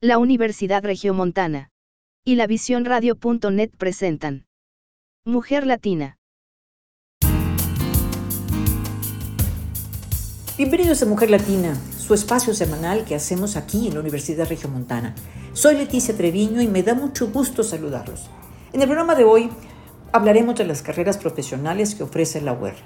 la Universidad Regiomontana y la Visión Radio.net presentan Mujer Latina. Bienvenidos a Mujer Latina, su espacio semanal que hacemos aquí en la Universidad Regiomontana. Soy Leticia Treviño y me da mucho gusto saludarlos. En el programa de hoy hablaremos de las carreras profesionales que ofrece la UER.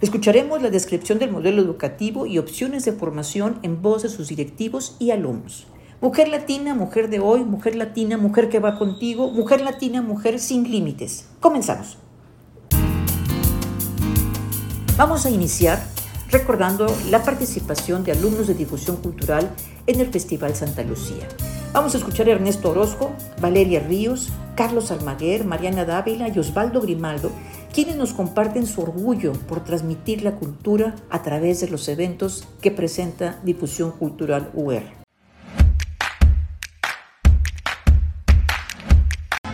Escucharemos la descripción del modelo educativo y opciones de formación en voz de sus directivos y alumnos. Mujer latina, mujer de hoy, mujer latina, mujer que va contigo, mujer latina, mujer sin límites. Comenzamos. Vamos a iniciar recordando la participación de alumnos de difusión cultural en el Festival Santa Lucía. Vamos a escuchar a Ernesto Orozco, Valeria Ríos, Carlos Almaguer, Mariana Dávila y Osvaldo Grimaldo, quienes nos comparten su orgullo por transmitir la cultura a través de los eventos que presenta Difusión Cultural UR.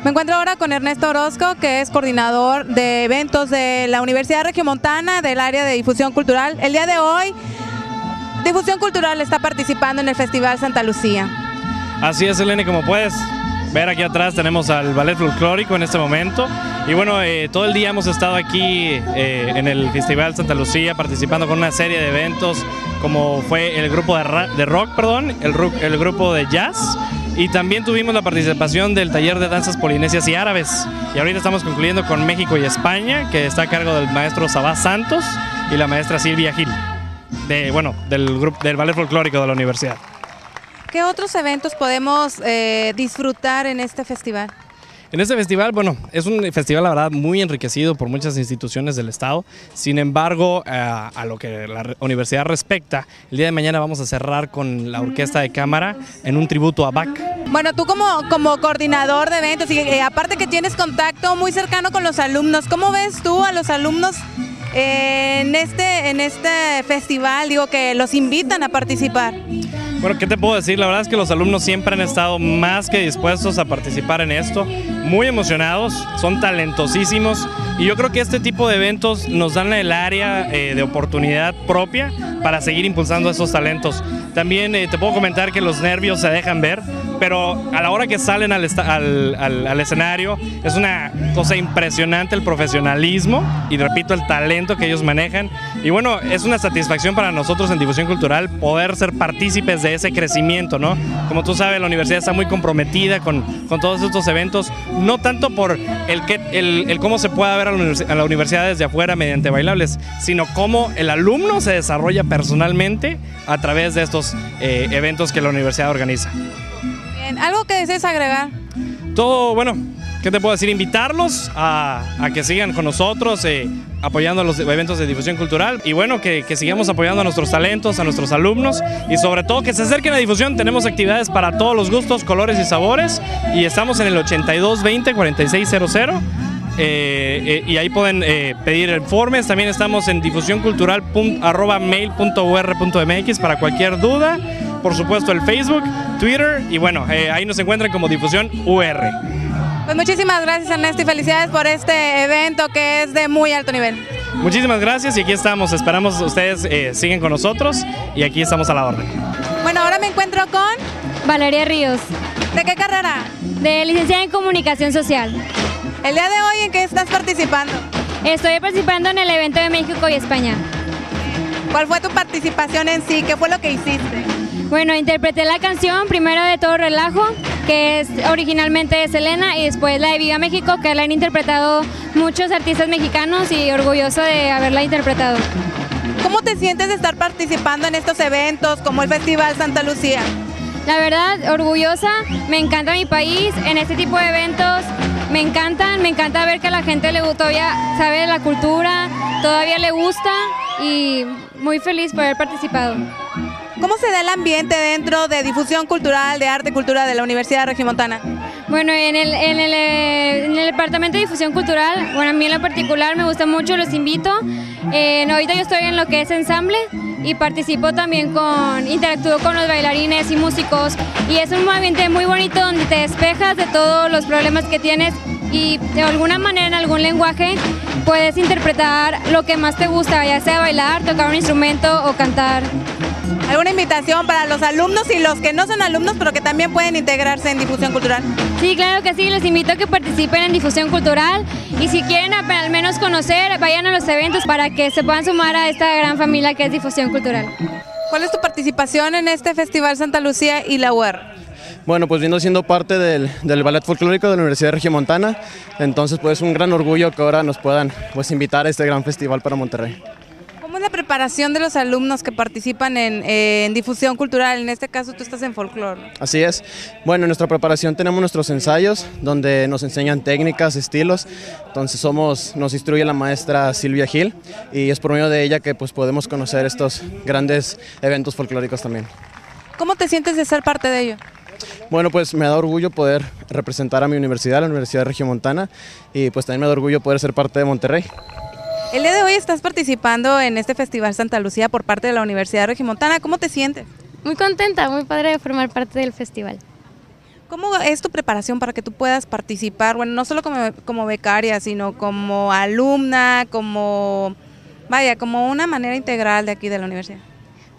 Me encuentro ahora con Ernesto Orozco, que es coordinador de eventos de la Universidad Regiomontana del área de difusión cultural. El día de hoy, Difusión Cultural está participando en el Festival Santa Lucía. Así es, Eleni, como puedes ver aquí atrás tenemos al ballet folclórico en este momento. Y bueno, eh, todo el día hemos estado aquí eh, en el Festival Santa Lucía participando con una serie de eventos como fue el grupo de, rock, perdón, el, el grupo de jazz y también tuvimos la participación del taller de danzas polinesias y árabes. Y ahorita estamos concluyendo con México y España, que está a cargo del maestro Sabá Santos y la maestra Silvia Gil, de, bueno, del, grupo, del ballet folclórico de la universidad. ¿Qué otros eventos podemos eh, disfrutar en este festival? En este festival, bueno, es un festival, la verdad, muy enriquecido por muchas instituciones del Estado. Sin embargo, eh, a lo que la universidad respecta, el día de mañana vamos a cerrar con la orquesta de cámara en un tributo a Bach. Bueno, tú como, como coordinador de eventos y eh, aparte que tienes contacto muy cercano con los alumnos, ¿cómo ves tú a los alumnos en este, en este festival? Digo que los invitan a participar. Bueno, ¿qué te puedo decir? La verdad es que los alumnos siempre han estado más que dispuestos a participar en esto, muy emocionados, son talentosísimos y yo creo que este tipo de eventos nos dan el área eh, de oportunidad propia para seguir impulsando esos talentos. También eh, te puedo comentar que los nervios se dejan ver, pero a la hora que salen al, al, al, escenario es una cosa impresionante el profesionalismo y repito el talento que ellos manejan y bueno, es una satisfacción para nosotros en Difusión Cultural poder ser partícipes de ese crecimiento, ¿no? Como tú sabes, la universidad está muy comprometida con, con todos estos eventos, no tanto por el, que, el, cómo se pueda ver a la, universidad desde afuera mediante bailables, sino cómo el alumno se desarrolla personalmente a través de estos eh, eventos que la universidad organiza. ¿Algo que desees agregar? Todo, bueno, ¿qué te puedo decir? Invitarlos a, que sigan con nosotros, eh, apoyando los eventos de difusión cultural y bueno, que, sigamos apoyando a nuestros talentos, a nuestros alumnos y sobre todo que se acerquen a difusión. Tenemos actividades para todos los gustos, colores y sabores y estamos en el 8220 4600. Eh, eh, y ahí pueden eh, pedir informes. También estamos en difusióncultural.mail.ur.mx para cualquier duda. Por supuesto, el Facebook, Twitter y bueno, ahí nos encuentran como Difusión UR. Pues muchísimas gracias Ernesto y felicidades por este evento que es de muy alto nivel. Muchísimas gracias y aquí estamos, esperamos ustedes eh, siguen con nosotros y aquí estamos a la orden. Bueno, ahora me encuentro con Valeria Ríos. ¿De qué carrera? De licenciada en comunicación social. ¿El día de hoy en qué estás participando? Estoy participando en el evento de México y España. ¿Cuál fue tu participación en sí? ¿Qué fue lo que hiciste? Bueno, interpreté la canción primero de Todo Relajo, que es originalmente de Selena, y después la de Viva México, que la han interpretado muchos artistas mexicanos y orgulloso de haberla interpretado. ¿Cómo te sientes de estar participando en estos eventos como el Festival Santa Lucía? La verdad, orgullosa, me encanta mi país, en este tipo de eventos me encantan, me encanta ver que a la gente le todavía sabe la cultura, todavía le gusta y muy feliz por haber participado. ¿Cómo se da el ambiente dentro de difusión cultural, de arte y cultura de la Universidad Regimontana? Bueno, en el, en, el, eh, en el, Departamento de Difusión Cultural, bueno, a mí en lo particular me gusta mucho, los invito. Eh, ahorita yo estoy en lo que es ensamble y participo también con, interactúo con los bailarines y músicos y es un ambiente muy bonito donde te despejas de todos los problemas que tienes y de alguna manera en algún lenguaje puedes interpretar lo que más te gusta, ya sea bailar, tocar un instrumento o cantar. ¿Alguna invitación para los alumnos y los que no son alumnos, pero que también pueden integrarse en difusión cultural? Sí, claro que sí, les invito a que participen en difusión cultural y si quieren al menos conocer, vayan a los eventos para que se puedan sumar a esta gran familia que es difusión cultural. ¿Cuál es tu participación en este Festival Santa Lucía y la UR? Bueno, pues viendo siendo parte del, Ballet Folclórico de la Universidad de Regiomontana, entonces pues un gran orgullo que ahora nos puedan pues invitar a este gran festival para Monterrey. ¿Cómo es la preparación de los alumnos que participan en, difusión cultural? En este caso tú estás en folclore. Así es. Bueno, en nuestra preparación tenemos nuestros ensayos donde nos enseñan técnicas, estilos. Entonces somos, nos instruye la maestra Silvia Gil y es por medio de ella que pues podemos conocer estos grandes eventos folclóricos también. ¿Cómo te sientes de ser parte de ello? Bueno, pues me da orgullo poder representar a mi universidad, la Universidad de Regiomontana, y pues también me da orgullo poder ser parte de Monterrey. El día de hoy estás participando en este Festival Santa Lucía por parte de la Universidad de Regiomontana. ¿Cómo te sientes? Muy contenta, muy padre de formar parte del festival. ¿Cómo es tu preparación para que tú puedas participar, bueno, no solo como, como becaria, sino como alumna, como, vaya, como una manera integral de aquí de la universidad?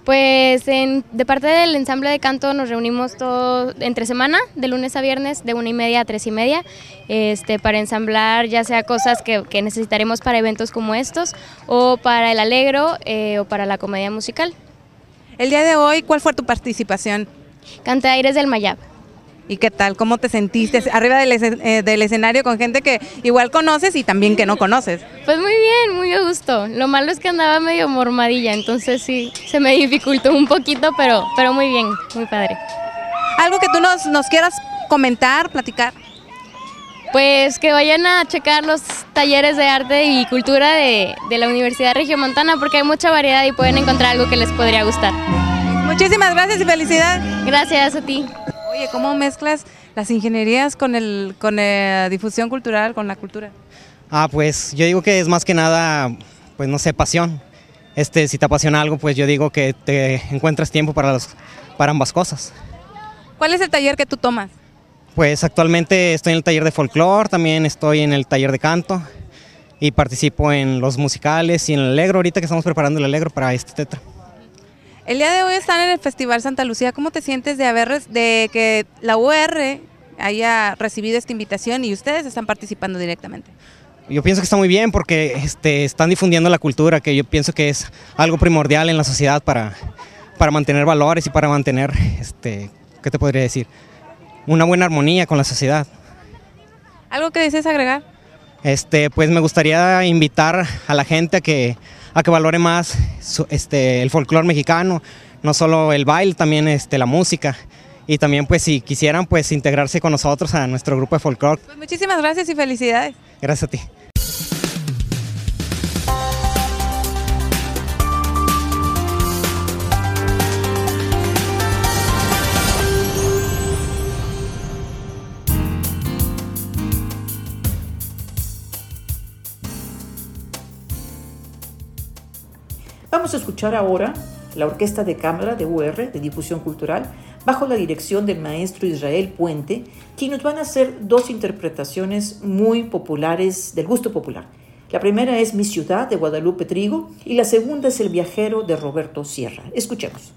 Pues de parte del ensamble de canto nos reunimos todo entre semana, de lunes a viernes, de una y media a tres y media, este, para ensamblar ya sea cosas que, necesitaremos para eventos como estos, o para el alegro, eh, o para la comedia musical. El día de hoy, ¿cuál fue tu participación? Canta Aires del Mayab. ¿Y qué tal? ¿Cómo te sentiste arriba eh, del, escenario con gente que igual conoces y también que no conoces? Pues muy bien, muy a gusto. Lo malo es que andaba medio mormadilla, entonces sí, se me dificultó un poquito, pero, pero muy bien, muy padre. ¿Algo que tú nos, nos quieras comentar, platicar? Pues que vayan a checar los talleres de arte y cultura de, de la Universidad Regiomontana porque hay mucha variedad y pueden encontrar algo que les podría gustar. Muchísimas gracias y felicidades. Gracias a ti. Oye, ¿cómo mezclas las ingenierías con, el, con la difusión cultural, con la cultura? Ah, pues yo digo que es más que nada, pues no sé, pasión. Este, si te apasiona algo, pues yo digo que te encuentras tiempo para, para ambas cosas. ¿Cuál es el taller que tú tomas? Pues actualmente estoy en el taller de folclore, también estoy en el taller de canto y participo en los musicales y en el alegro, ahorita que estamos preparando el alegro para este tetra. El día de hoy están en el Festival Santa Lucía. ¿Cómo te sientes de haber de que la UR haya recibido esta invitación y ustedes están participando directamente? Yo pienso que está muy bien porque este, están difundiendo la cultura, que yo pienso que es algo primordial en la sociedad para, para mantener valores y para mantener, este, ¿qué te podría decir? Una buena armonía con la sociedad. ¿Algo que desees agregar? Este, pues me gustaría invitar a la gente a que a que valore más este, el folclore mexicano, no solo el baile, también este, la música. Y también pues si quisieran pues integrarse con nosotros a nuestro grupo de folclore. Pues muchísimas gracias y felicidades. Gracias a ti. Escuchar ahora la Orquesta de Cámara de UR, de Difusión Cultural, bajo la dirección del maestro Israel Puente, quien nos van a hacer dos interpretaciones muy populares del gusto popular. La primera es Mi ciudad de Guadalupe Trigo y la segunda es El viajero de Roberto Sierra. Escuchemos.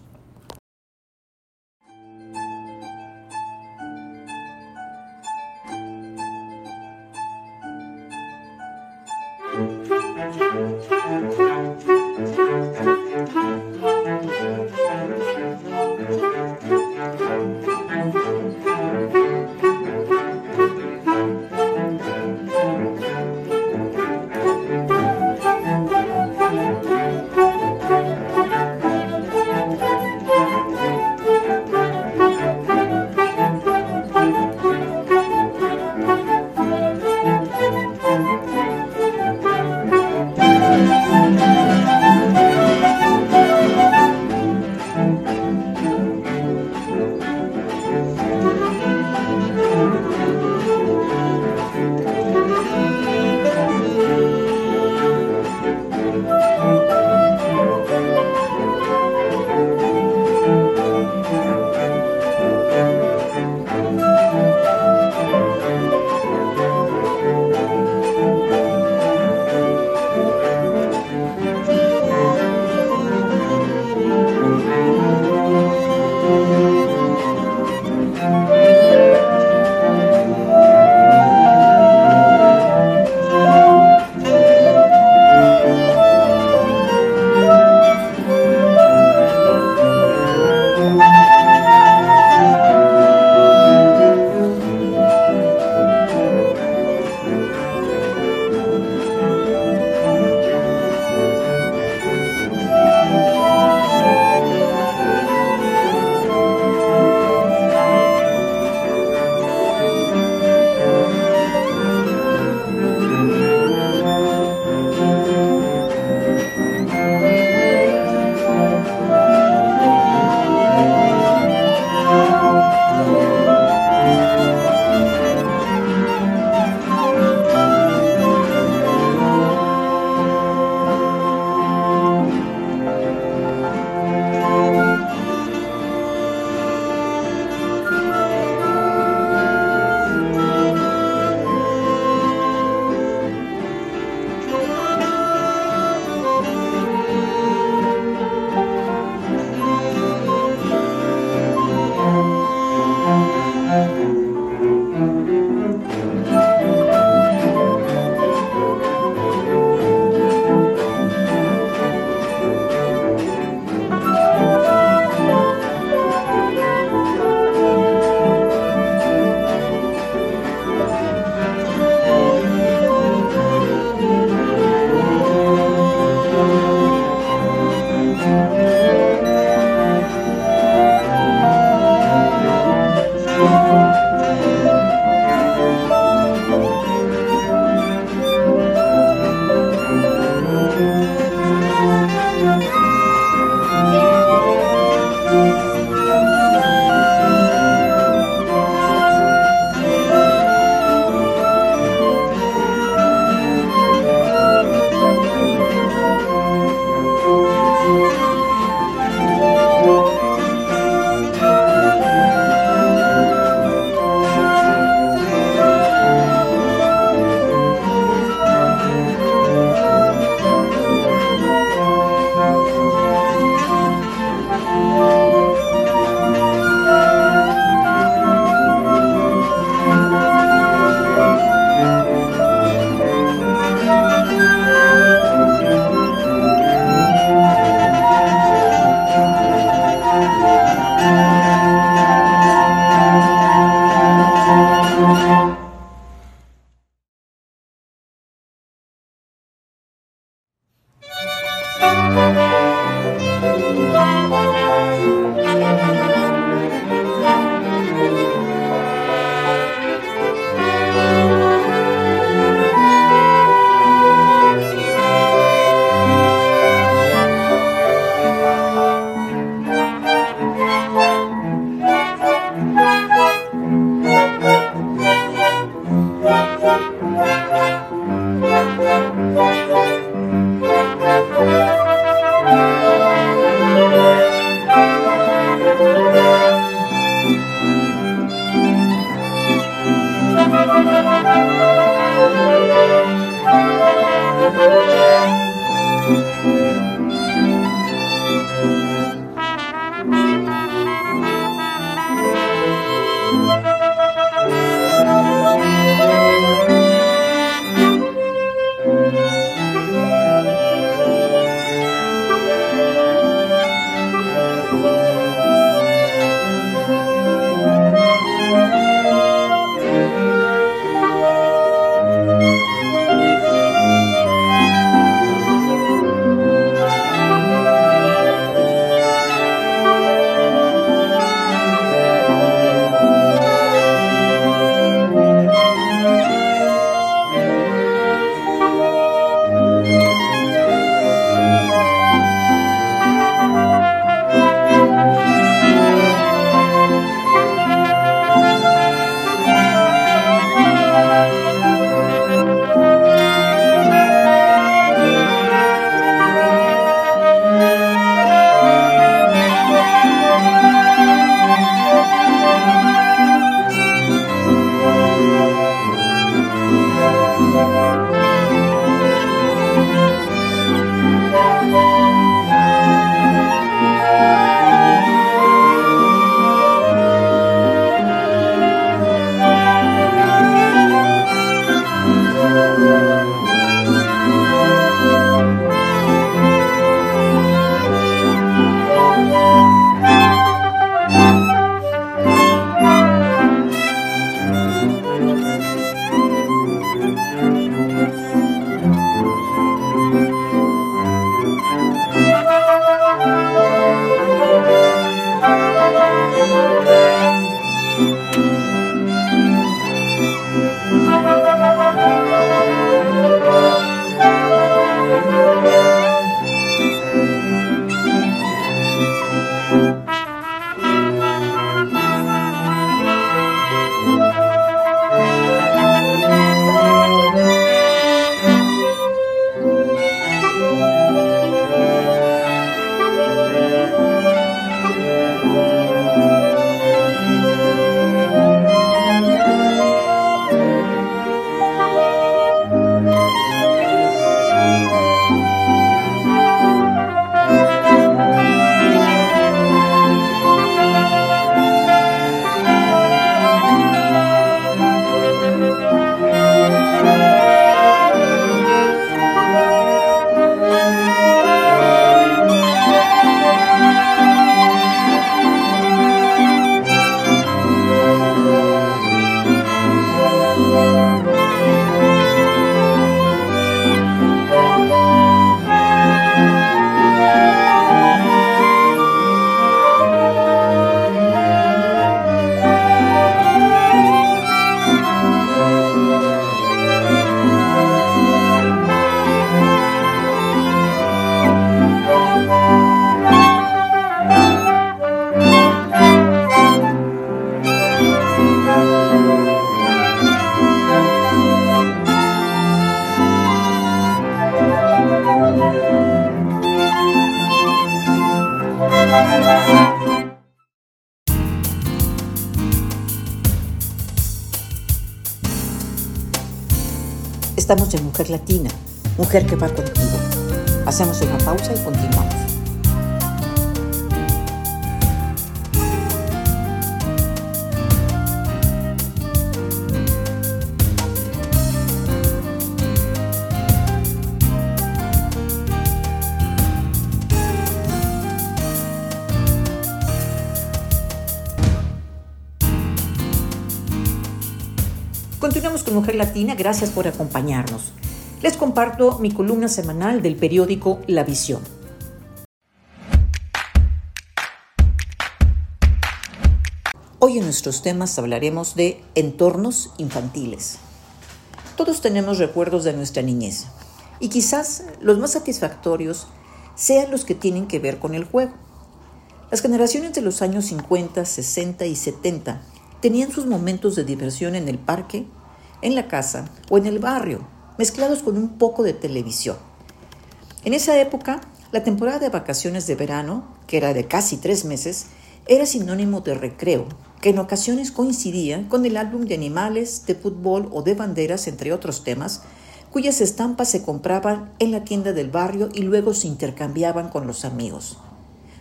Mujer que va contigo. Hacemos una pausa y continuamos. Continuamos con Mujer Latina, gracias por acompañarnos. Les comparto mi columna semanal del periódico La Visión. Hoy en nuestros temas hablaremos de entornos infantiles. Todos tenemos recuerdos de nuestra niñez y quizás los más satisfactorios sean los que tienen que ver con el juego. Las generaciones de los años 50, 60 y 70 tenían sus momentos de diversión en el parque en la casa o en el barrio, mezclados con un poco de televisión. En esa época, la temporada de vacaciones de verano, que era de casi tres meses, era sinónimo de recreo, que en ocasiones coincidía con el álbum de animales, de fútbol o de banderas, entre otros temas, cuyas estampas se compraban en la tienda del barrio y luego se intercambiaban con los amigos.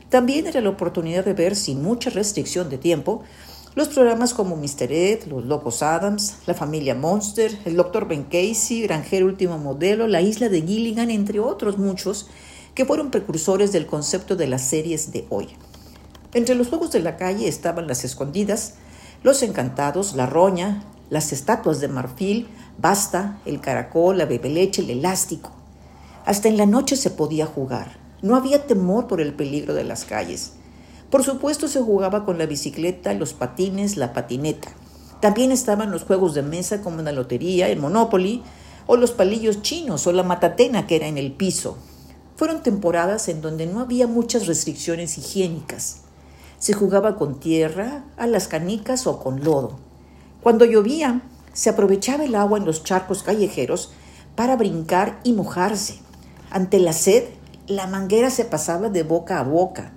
También era la oportunidad de ver, sin mucha restricción de tiempo, los programas como Mr. Ed, Los Locos Adams, La Familia Monster, El Dr. Ben Casey, Granjero Último Modelo, La Isla de Gilligan, entre otros muchos, que fueron precursores del concepto de las series de hoy. Entre los juegos de la calle estaban las escondidas, los encantados, la roña, las estatuas de marfil, basta, el caracol, la bebeleche, el elástico. Hasta en la noche se podía jugar. No había temor por el peligro de las calles. Por supuesto se jugaba con la bicicleta, los patines, la patineta. También estaban los juegos de mesa como la lotería, el Monopoly, o los palillos chinos o la matatena que era en el piso. Fueron temporadas en donde no había muchas restricciones higiénicas. Se jugaba con tierra, a las canicas o con lodo. Cuando llovía, se aprovechaba el agua en los charcos callejeros para brincar y mojarse. Ante la sed, la manguera se pasaba de boca a boca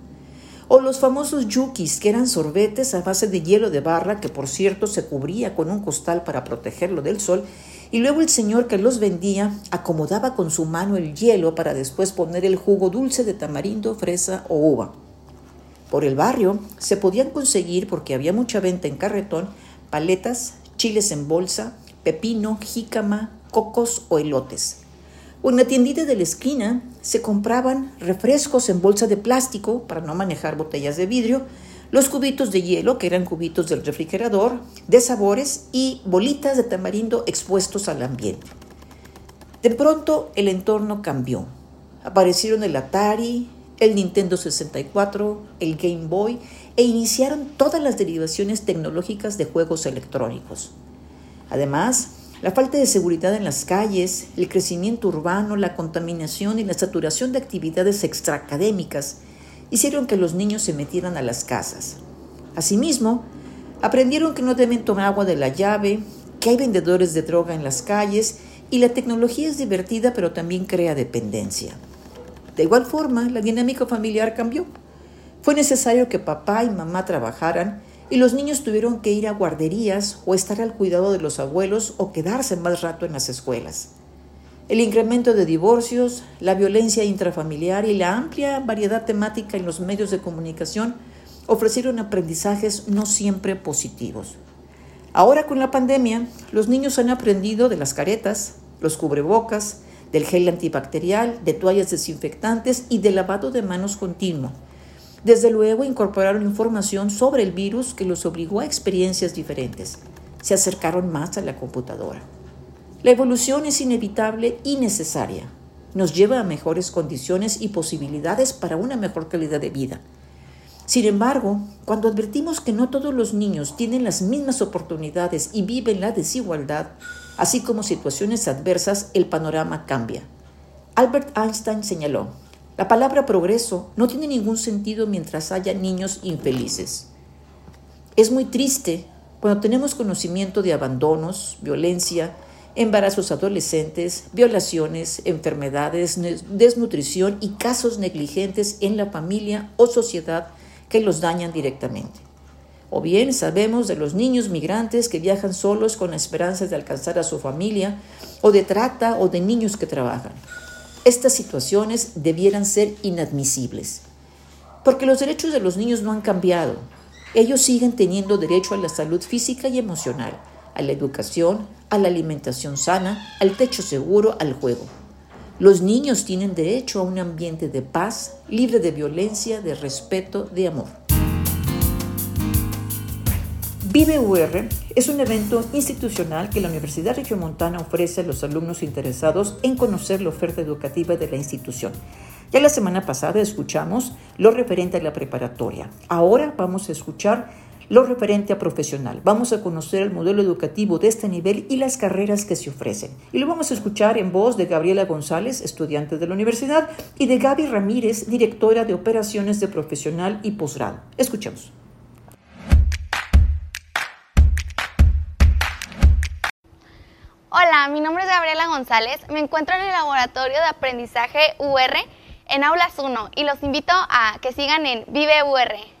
o los famosos yukis, que eran sorbetes a base de hielo de barra, que por cierto se cubría con un costal para protegerlo del sol, y luego el señor que los vendía acomodaba con su mano el hielo para después poner el jugo dulce de tamarindo, fresa o uva. Por el barrio se podían conseguir, porque había mucha venta en carretón, paletas, chiles en bolsa, pepino, jícama, cocos o elotes. O en la tiendita de la esquina se compraban refrescos en bolsa de plástico para no manejar botellas de vidrio, los cubitos de hielo, que eran cubitos del refrigerador, de sabores y bolitas de tamarindo expuestos al ambiente. De pronto el entorno cambió. Aparecieron el Atari, el Nintendo 64, el Game Boy e iniciaron todas las derivaciones tecnológicas de juegos electrónicos. Además, la falta de seguridad en las calles, el crecimiento urbano, la contaminación y la saturación de actividades extraacadémicas hicieron que los niños se metieran a las casas. Asimismo, aprendieron que no deben tomar agua de la llave, que hay vendedores de droga en las calles y la tecnología es divertida pero también crea dependencia. De igual forma, la dinámica familiar cambió. Fue necesario que papá y mamá trabajaran y los niños tuvieron que ir a guarderías o estar al cuidado de los abuelos o quedarse más rato en las escuelas. El incremento de divorcios, la violencia intrafamiliar y la amplia variedad temática en los medios de comunicación ofrecieron aprendizajes no siempre positivos. Ahora con la pandemia, los niños han aprendido de las caretas, los cubrebocas, del gel antibacterial, de toallas desinfectantes y del lavado de manos continuo desde luego incorporaron información sobre el virus que los obligó a experiencias diferentes. Se acercaron más a la computadora. La evolución es inevitable y necesaria. Nos lleva a mejores condiciones y posibilidades para una mejor calidad de vida. Sin embargo, cuando advertimos que no todos los niños tienen las mismas oportunidades y viven la desigualdad, así como situaciones adversas, el panorama cambia. Albert Einstein señaló, la palabra progreso no tiene ningún sentido mientras haya niños infelices. Es muy triste cuando tenemos conocimiento de abandonos, violencia, embarazos adolescentes, violaciones, enfermedades, desnutrición y casos negligentes en la familia o sociedad que los dañan directamente. O bien sabemos de los niños migrantes que viajan solos con la esperanza de alcanzar a su familia, o de trata o de niños que trabajan. Estas situaciones debieran ser inadmisibles, porque los derechos de los niños no han cambiado. Ellos siguen teniendo derecho a la salud física y emocional, a la educación, a la alimentación sana, al techo seguro, al juego. Los niños tienen derecho a un ambiente de paz, libre de violencia, de respeto, de amor. Vive UR es un evento institucional que la Universidad Regiomontana ofrece a los alumnos interesados en conocer la oferta educativa de la institución. Ya la semana pasada escuchamos lo referente a la preparatoria. Ahora vamos a escuchar lo referente a profesional. Vamos a conocer el modelo educativo de este nivel y las carreras que se ofrecen. Y lo vamos a escuchar en voz de Gabriela González, estudiante de la universidad, y de Gaby Ramírez, directora de operaciones de profesional y posgrado. Escuchemos. Mi nombre es Gabriela González. Me encuentro en el laboratorio de aprendizaje UR en Aulas 1 y los invito a que sigan en Vive UR.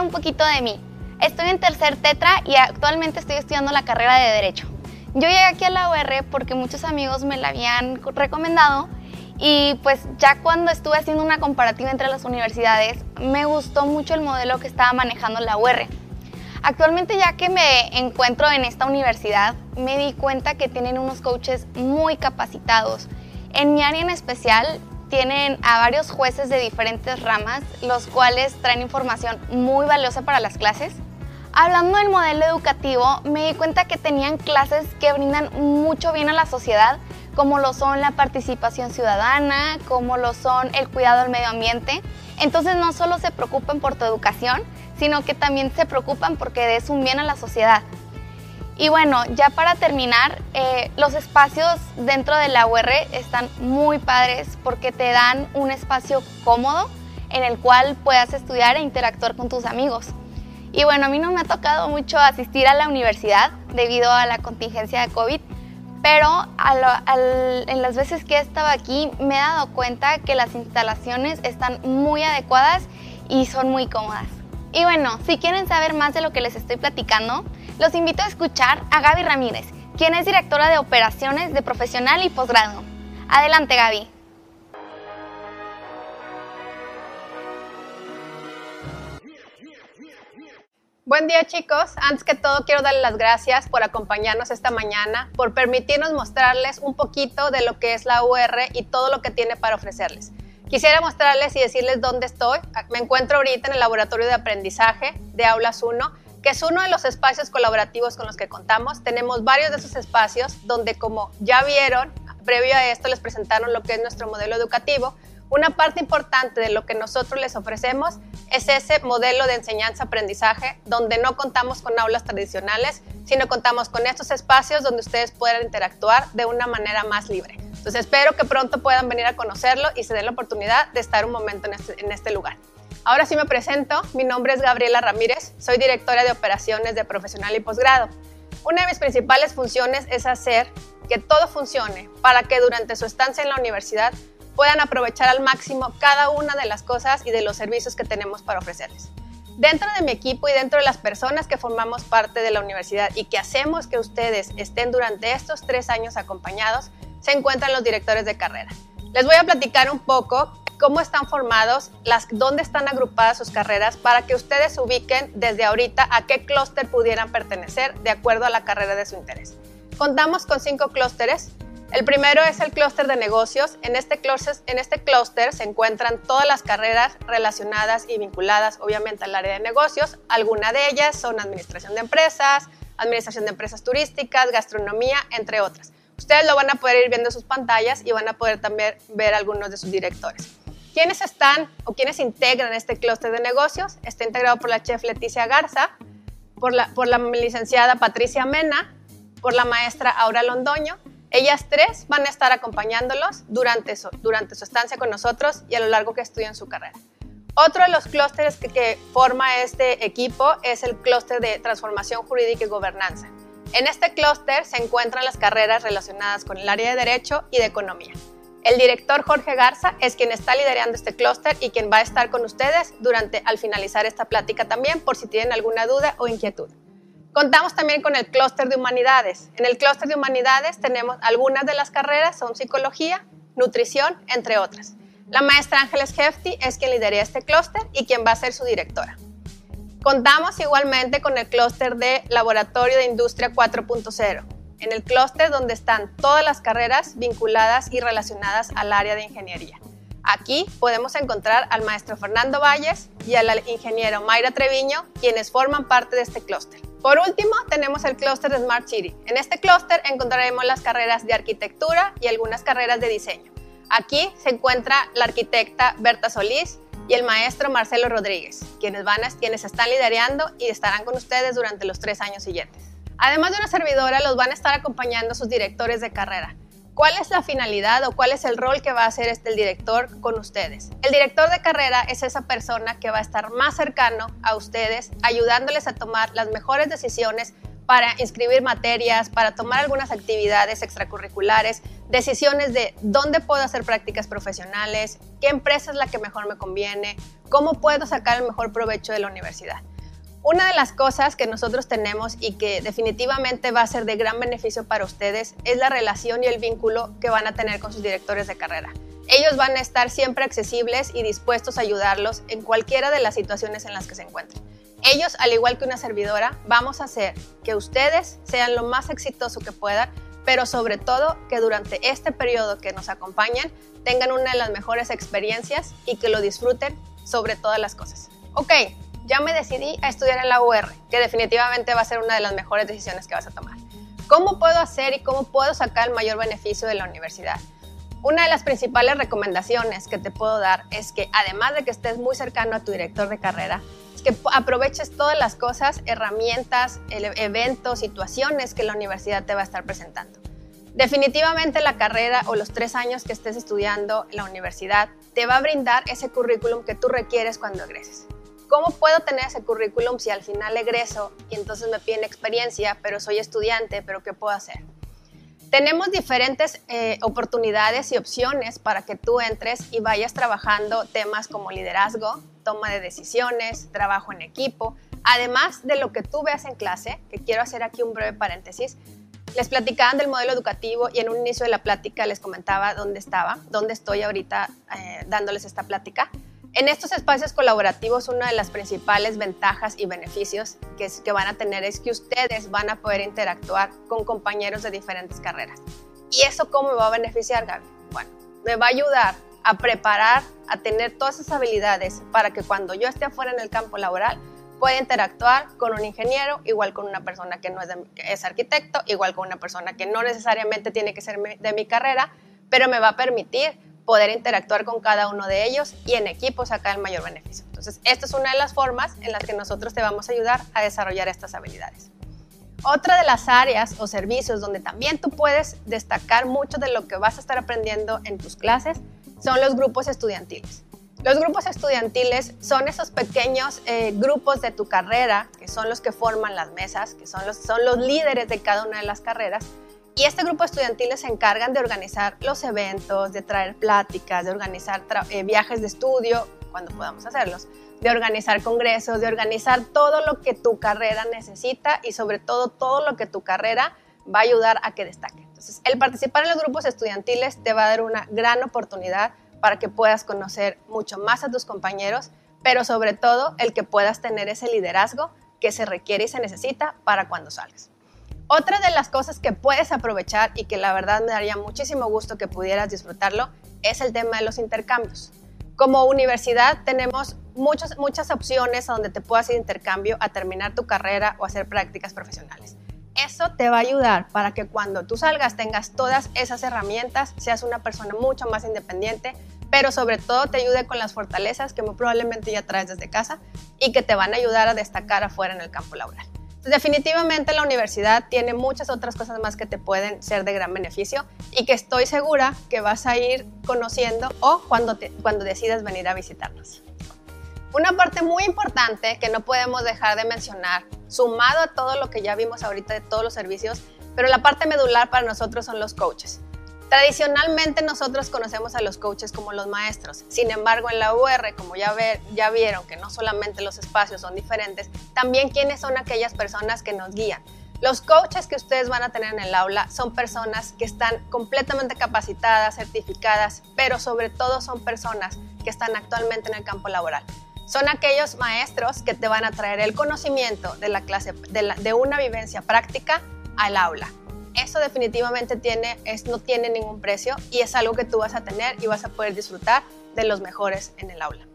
Un poquito de mí. Estoy en tercer tetra y actualmente estoy estudiando la carrera de Derecho. Yo llegué aquí a la UR porque muchos amigos me la habían recomendado y pues ya cuando estuve haciendo una comparativa entre las universidades, me gustó mucho el modelo que estaba manejando la UR. Actualmente ya que me encuentro en esta universidad, me di cuenta que tienen unos coaches muy capacitados. En mi área en especial, tienen a varios jueces de diferentes ramas, los cuales traen información muy valiosa para las clases. Hablando del modelo educativo, me di cuenta que tenían clases que brindan mucho bien a la sociedad, como lo son la participación ciudadana, como lo son el cuidado del medio ambiente. Entonces no solo se preocupan por tu educación, sino que también se preocupan porque des un bien a la sociedad. Y bueno, ya para terminar, eh, los espacios dentro de la UR están muy padres porque te dan un espacio cómodo en el cual puedas estudiar e interactuar con tus amigos. Y bueno, a mí no me ha tocado mucho asistir a la universidad debido a la contingencia de COVID, pero en las veces que he estado aquí me he dado cuenta que las instalaciones están muy adecuadas y son muy cómodas. Y bueno, si quieren saber más de lo que les estoy platicando, los invito a escuchar a Gaby Ramírez, quien es directora de operaciones de profesional y posgrado. Adelante, Gaby. Buen día chicos, antes que todo quiero darles las gracias por acompañarnos esta mañana, por permitirnos mostrarles un poquito de lo que es la UR y todo lo que tiene para ofrecerles. Quisiera mostrarles y decirles dónde estoy. Me encuentro ahorita en el laboratorio de aprendizaje de Aulas 1, que es uno de los espacios colaborativos con los que contamos. Tenemos varios de esos espacios donde, como ya vieron, previo a esto les presentaron lo que es nuestro modelo educativo. Una parte importante de lo que nosotros les ofrecemos es ese modelo de enseñanza-aprendizaje donde no contamos con aulas tradicionales, sino contamos con estos espacios donde ustedes puedan interactuar de una manera más libre. Entonces espero que pronto puedan venir a conocerlo y se den la oportunidad de estar un momento en este, en este lugar. Ahora sí me presento, mi nombre es Gabriela Ramírez, soy directora de operaciones de profesional y posgrado. Una de mis principales funciones es hacer que todo funcione para que durante su estancia en la universidad puedan aprovechar al máximo cada una de las cosas y de los servicios que tenemos para ofrecerles. Dentro de mi equipo y dentro de las personas que formamos parte de la universidad y que hacemos que ustedes estén durante estos tres años acompañados, se encuentran los directores de carrera. Les voy a platicar un poco cómo están formados, las, dónde están agrupadas sus carreras para que ustedes ubiquen desde ahorita a qué clúster pudieran pertenecer de acuerdo a la carrera de su interés. Contamos con cinco clústeres. El primero es el clúster de negocios. En este clúster este se encuentran todas las carreras relacionadas y vinculadas obviamente al área de negocios. Algunas de ellas son administración de empresas, administración de empresas turísticas, gastronomía, entre otras. Ustedes lo van a poder ir viendo en sus pantallas y van a poder también ver algunos de sus directores. ¿Quiénes están o quiénes integran este clúster de negocios? Está integrado por la chef Leticia Garza, por la, por la licenciada Patricia Mena, por la maestra Aura Londoño. Ellas tres van a estar acompañándolos durante su, durante su estancia con nosotros y a lo largo que estudian su carrera. Otro de los clústeres que, que, forma este equipo es el clúster de transformación jurídica y gobernanza. En este clúster se encuentran las carreras relacionadas con el área de derecho y de economía. El director Jorge Garza es quien está liderando este clúster y quien va a estar con ustedes durante al finalizar esta plática también por si tienen alguna duda o inquietud. Contamos también con el clúster de humanidades. En el clúster de humanidades tenemos algunas de las carreras, son psicología, nutrición, entre otras. La maestra Ángeles Hefti es quien lidera este clúster y quien va a ser su directora. Contamos igualmente con el clúster de Laboratorio de Industria 4.0 en el clúster donde están todas las carreras vinculadas y relacionadas al área de ingeniería. Aquí podemos encontrar al maestro Fernando Valles y al ingeniero Mayra Treviño, quienes forman parte de este clúster. Por último, tenemos el clúster de Smart City. En este clúster encontraremos las carreras de arquitectura y algunas carreras de diseño. Aquí se encuentra la arquitecta Berta Solís y el maestro Marcelo Rodríguez, quienes, van a, quienes están liderando y estarán con ustedes durante los tres años siguientes. Además de una servidora, los van a estar acompañando sus directores de carrera. ¿Cuál es la finalidad o cuál es el rol que va a hacer este el director con ustedes? El director de carrera es esa persona que va a estar más cercano a ustedes, ayudándoles a tomar las mejores decisiones para inscribir materias, para tomar algunas actividades extracurriculares, decisiones de dónde puedo hacer prácticas profesionales, qué empresa es la que mejor me conviene, cómo puedo sacar el mejor provecho de la universidad. Una de las cosas que nosotros tenemos y que definitivamente va a ser de gran beneficio para ustedes es la relación y el vínculo que van a tener con sus directores de carrera. Ellos van a estar siempre accesibles y dispuestos a ayudarlos en cualquiera de las situaciones en las que se encuentren. Ellos, al igual que una servidora, vamos a hacer que ustedes sean lo más exitoso que puedan, pero sobre todo que durante este periodo que nos acompañan tengan una de las mejores experiencias y que lo disfruten sobre todas las cosas. Ok, ya me decidí a estudiar en la UR, que definitivamente va a ser una de las mejores decisiones que vas a tomar. ¿Cómo puedo hacer y cómo puedo sacar el mayor beneficio de la universidad? Una de las principales recomendaciones que te puedo dar es que además de que estés muy cercano a tu director de carrera, que aproveches todas las cosas, herramientas, eventos, situaciones que la universidad te va a estar presentando. Definitivamente la carrera o los tres años que estés estudiando en la universidad te va a brindar ese currículum que tú requieres cuando egreses. ¿Cómo puedo tener ese currículum si al final egreso y entonces me piden experiencia, pero soy estudiante, pero qué puedo hacer? Tenemos diferentes eh, oportunidades y opciones para que tú entres y vayas trabajando temas como liderazgo, toma de decisiones, trabajo en equipo, además de lo que tú veas en clase, que quiero hacer aquí un breve paréntesis. Les platicaban del modelo educativo y en un inicio de la plática les comentaba dónde estaba, dónde estoy ahorita eh, dándoles esta plática. En estos espacios colaborativos, una de las principales ventajas y beneficios que, que, van a tener es que ustedes van a poder interactuar con compañeros de diferentes carreras. ¿Y eso cómo me va a beneficiar, Gaby? Bueno, me va a ayudar a preparar, a tener todas esas habilidades para que cuando yo esté afuera en el campo laboral pueda interactuar con un ingeniero, igual con una persona que no es, arquitecto, igual con una persona que no necesariamente tiene que ser de mi carrera, pero me va a permitir poder interactuar con cada uno de ellos y en equipo sacar el mayor beneficio. Entonces, esta es una de las formas en las que nosotros te vamos a ayudar a desarrollar estas habilidades. Otra de las áreas o servicios donde también tú puedes destacar mucho de lo que vas a estar aprendiendo en tus clases son los grupos estudiantiles. Los grupos estudiantiles son esos pequeños eh, grupos de tu carrera, que son los que forman las mesas, que son los, son los líderes de cada una de las carreras, y este grupo estudiantil se encargan de organizar los eventos, de traer pláticas, de organizar eh, viajes de estudio, cuando podamos hacerlos, de organizar congresos, de organizar todo lo que tu carrera necesita y sobre todo todo lo que tu carrera va a ayudar a que destaque. El participar en los grupos estudiantiles te va a dar una gran oportunidad para que puedas conocer mucho más a tus compañeros, pero sobre todo el que puedas tener ese liderazgo que se requiere y se necesita para cuando salgas. Otra de las cosas que puedes aprovechar y que la verdad me daría muchísimo gusto que pudieras disfrutarlo es el tema de los intercambios. Como universidad tenemos muchas, muchas opciones donde te puedas ir intercambio a terminar tu carrera o hacer prácticas profesionales. Eso te va a ayudar para que cuando tú salgas tengas todas esas herramientas, seas una persona mucho más independiente, pero sobre todo te ayude con las fortalezas que muy probablemente ya traes desde casa y que te van a ayudar a destacar afuera en el campo laboral. definitivamente la universidad tiene muchas otras cosas más que te pueden ser de gran beneficio y que estoy segura que vas a ir conociendo o cuando, cuando decidas venir a visitarnos. Una parte muy importante que no podemos dejar de mencionar, sumado a todo lo que ya vimos ahorita de todos los servicios, pero la parte medular para nosotros son los coaches. Tradicionalmente nosotros conocemos a los coaches como los maestros. Sin embargo, en la UR, como ya, vieron que no solamente los espacios son diferentes, también quiénes son aquellas personas que nos guían. Los coaches que ustedes van a tener en el aula son personas que están completamente capacitadas, certificadas, pero sobre todo son personas que están actualmente en el campo laboral. Son aquellos maestros que te van a traer el conocimiento de la clase, de, una vivencia práctica al aula. Eso definitivamente tiene, es, no tiene ningún precio y es algo que tú vas a tener y vas a poder disfrutar de los mejores en el aula.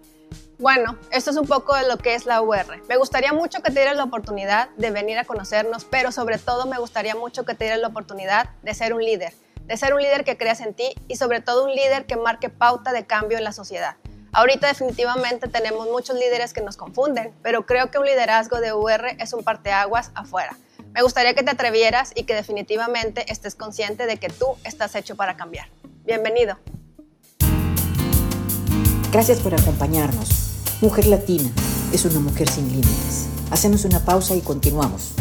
Bueno, esto es un poco de lo que es la UR. Me gustaría mucho que te dieras la oportunidad de venir a conocernos, pero sobre todo me gustaría mucho que te dieras la oportunidad de ser un líder, de ser un líder que creas en ti y sobre todo un líder que marque pauta de cambio en la sociedad. Ahorita definitivamente tenemos muchos líderes que nos confunden, pero creo que un liderazgo de UR es un parteaguas afuera. Me gustaría que te atrevieras y que definitivamente estés consciente de que tú estás hecho para cambiar. Bienvenido. Gracias por acompañarnos. Mujer Latina es una mujer sin límites. Hacemos una pausa y continuamos.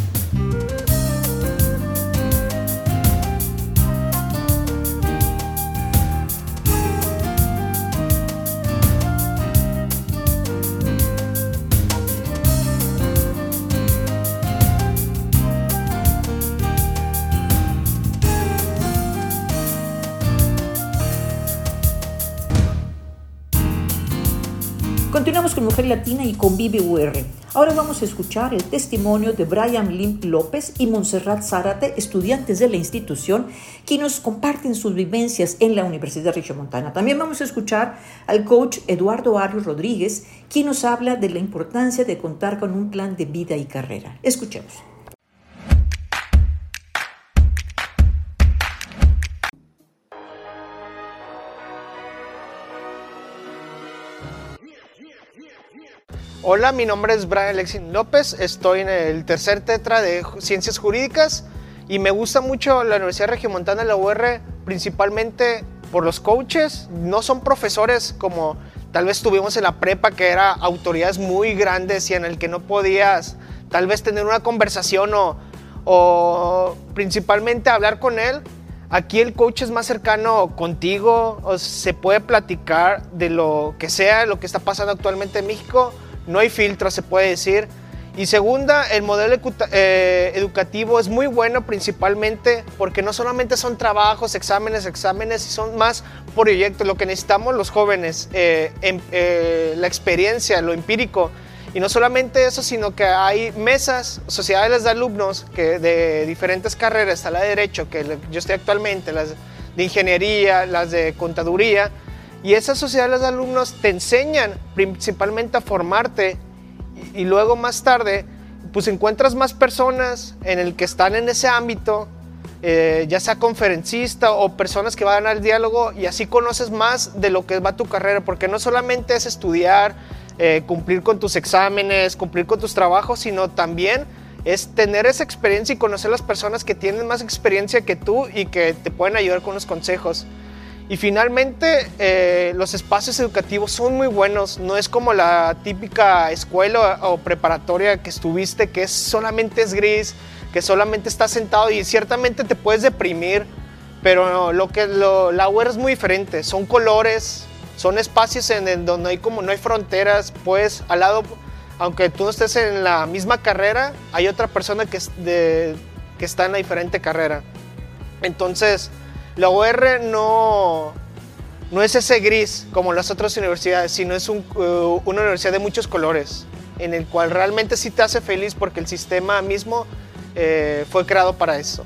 Continuamos con Mujer Latina y Convive UR. Ahora vamos a escuchar el testimonio de Brian Limp López y Montserrat Zárate, estudiantes de la institución, que nos comparten sus vivencias en la Universidad Montana. También vamos a escuchar al coach Eduardo Arios Rodríguez, quien nos habla de la importancia de contar con un plan de vida y carrera. Escuchemos. Hola, mi nombre es Brian Alexin López, estoy en el tercer tetra de Ciencias Jurídicas y me gusta mucho la Universidad Regiomontana de la UR, principalmente por los coaches, no son profesores como tal vez tuvimos en la prepa, que era autoridades muy grandes y en el que no podías tal vez tener una conversación o, o principalmente hablar con él. Aquí el coach es más cercano contigo, o se puede platicar de lo que sea, lo que está pasando actualmente en México no hay filtro, se puede decir. Y segunda, el modelo eh, educativo es muy bueno principalmente porque no solamente son trabajos, exámenes, exámenes, son más proyectos. Lo que necesitamos los jóvenes, eh, eh, la experiencia, lo empírico. Y no solamente eso, sino que hay mesas, sociedades de alumnos que de diferentes carreras, a la de Derecho, que yo estoy actualmente, las de Ingeniería, las de Contaduría, y esas sociedades de alumnos te enseñan principalmente a formarte y, luego más tarde pues encuentras más personas en el que están en ese ámbito, eh, ya sea conferencista o personas que van al diálogo y así conoces más de lo que va tu carrera, porque no solamente es estudiar, eh, cumplir con tus exámenes, cumplir con tus trabajos, sino también es tener esa experiencia y conocer las personas que tienen más experiencia que tú y que te pueden ayudar con los consejos. Y finalmente, eh, los espacios educativos son muy buenos. No es como la típica escuela o preparatoria que estuviste, que solamente es gris, que solamente estás sentado y ciertamente te puedes deprimir. Pero lo que la UER es muy diferente. Son colores, son espacios en, donde hay como no hay fronteras. Pues al lado, aunque tú no estés en la misma carrera, hay otra persona que, que está en la diferente carrera. Entonces, la UR no, no es ese gris como las otras universidades, sino es uh, una universidad de muchos colores, en el cual realmente sí te hace feliz porque el sistema mismo eh, fue creado para eso.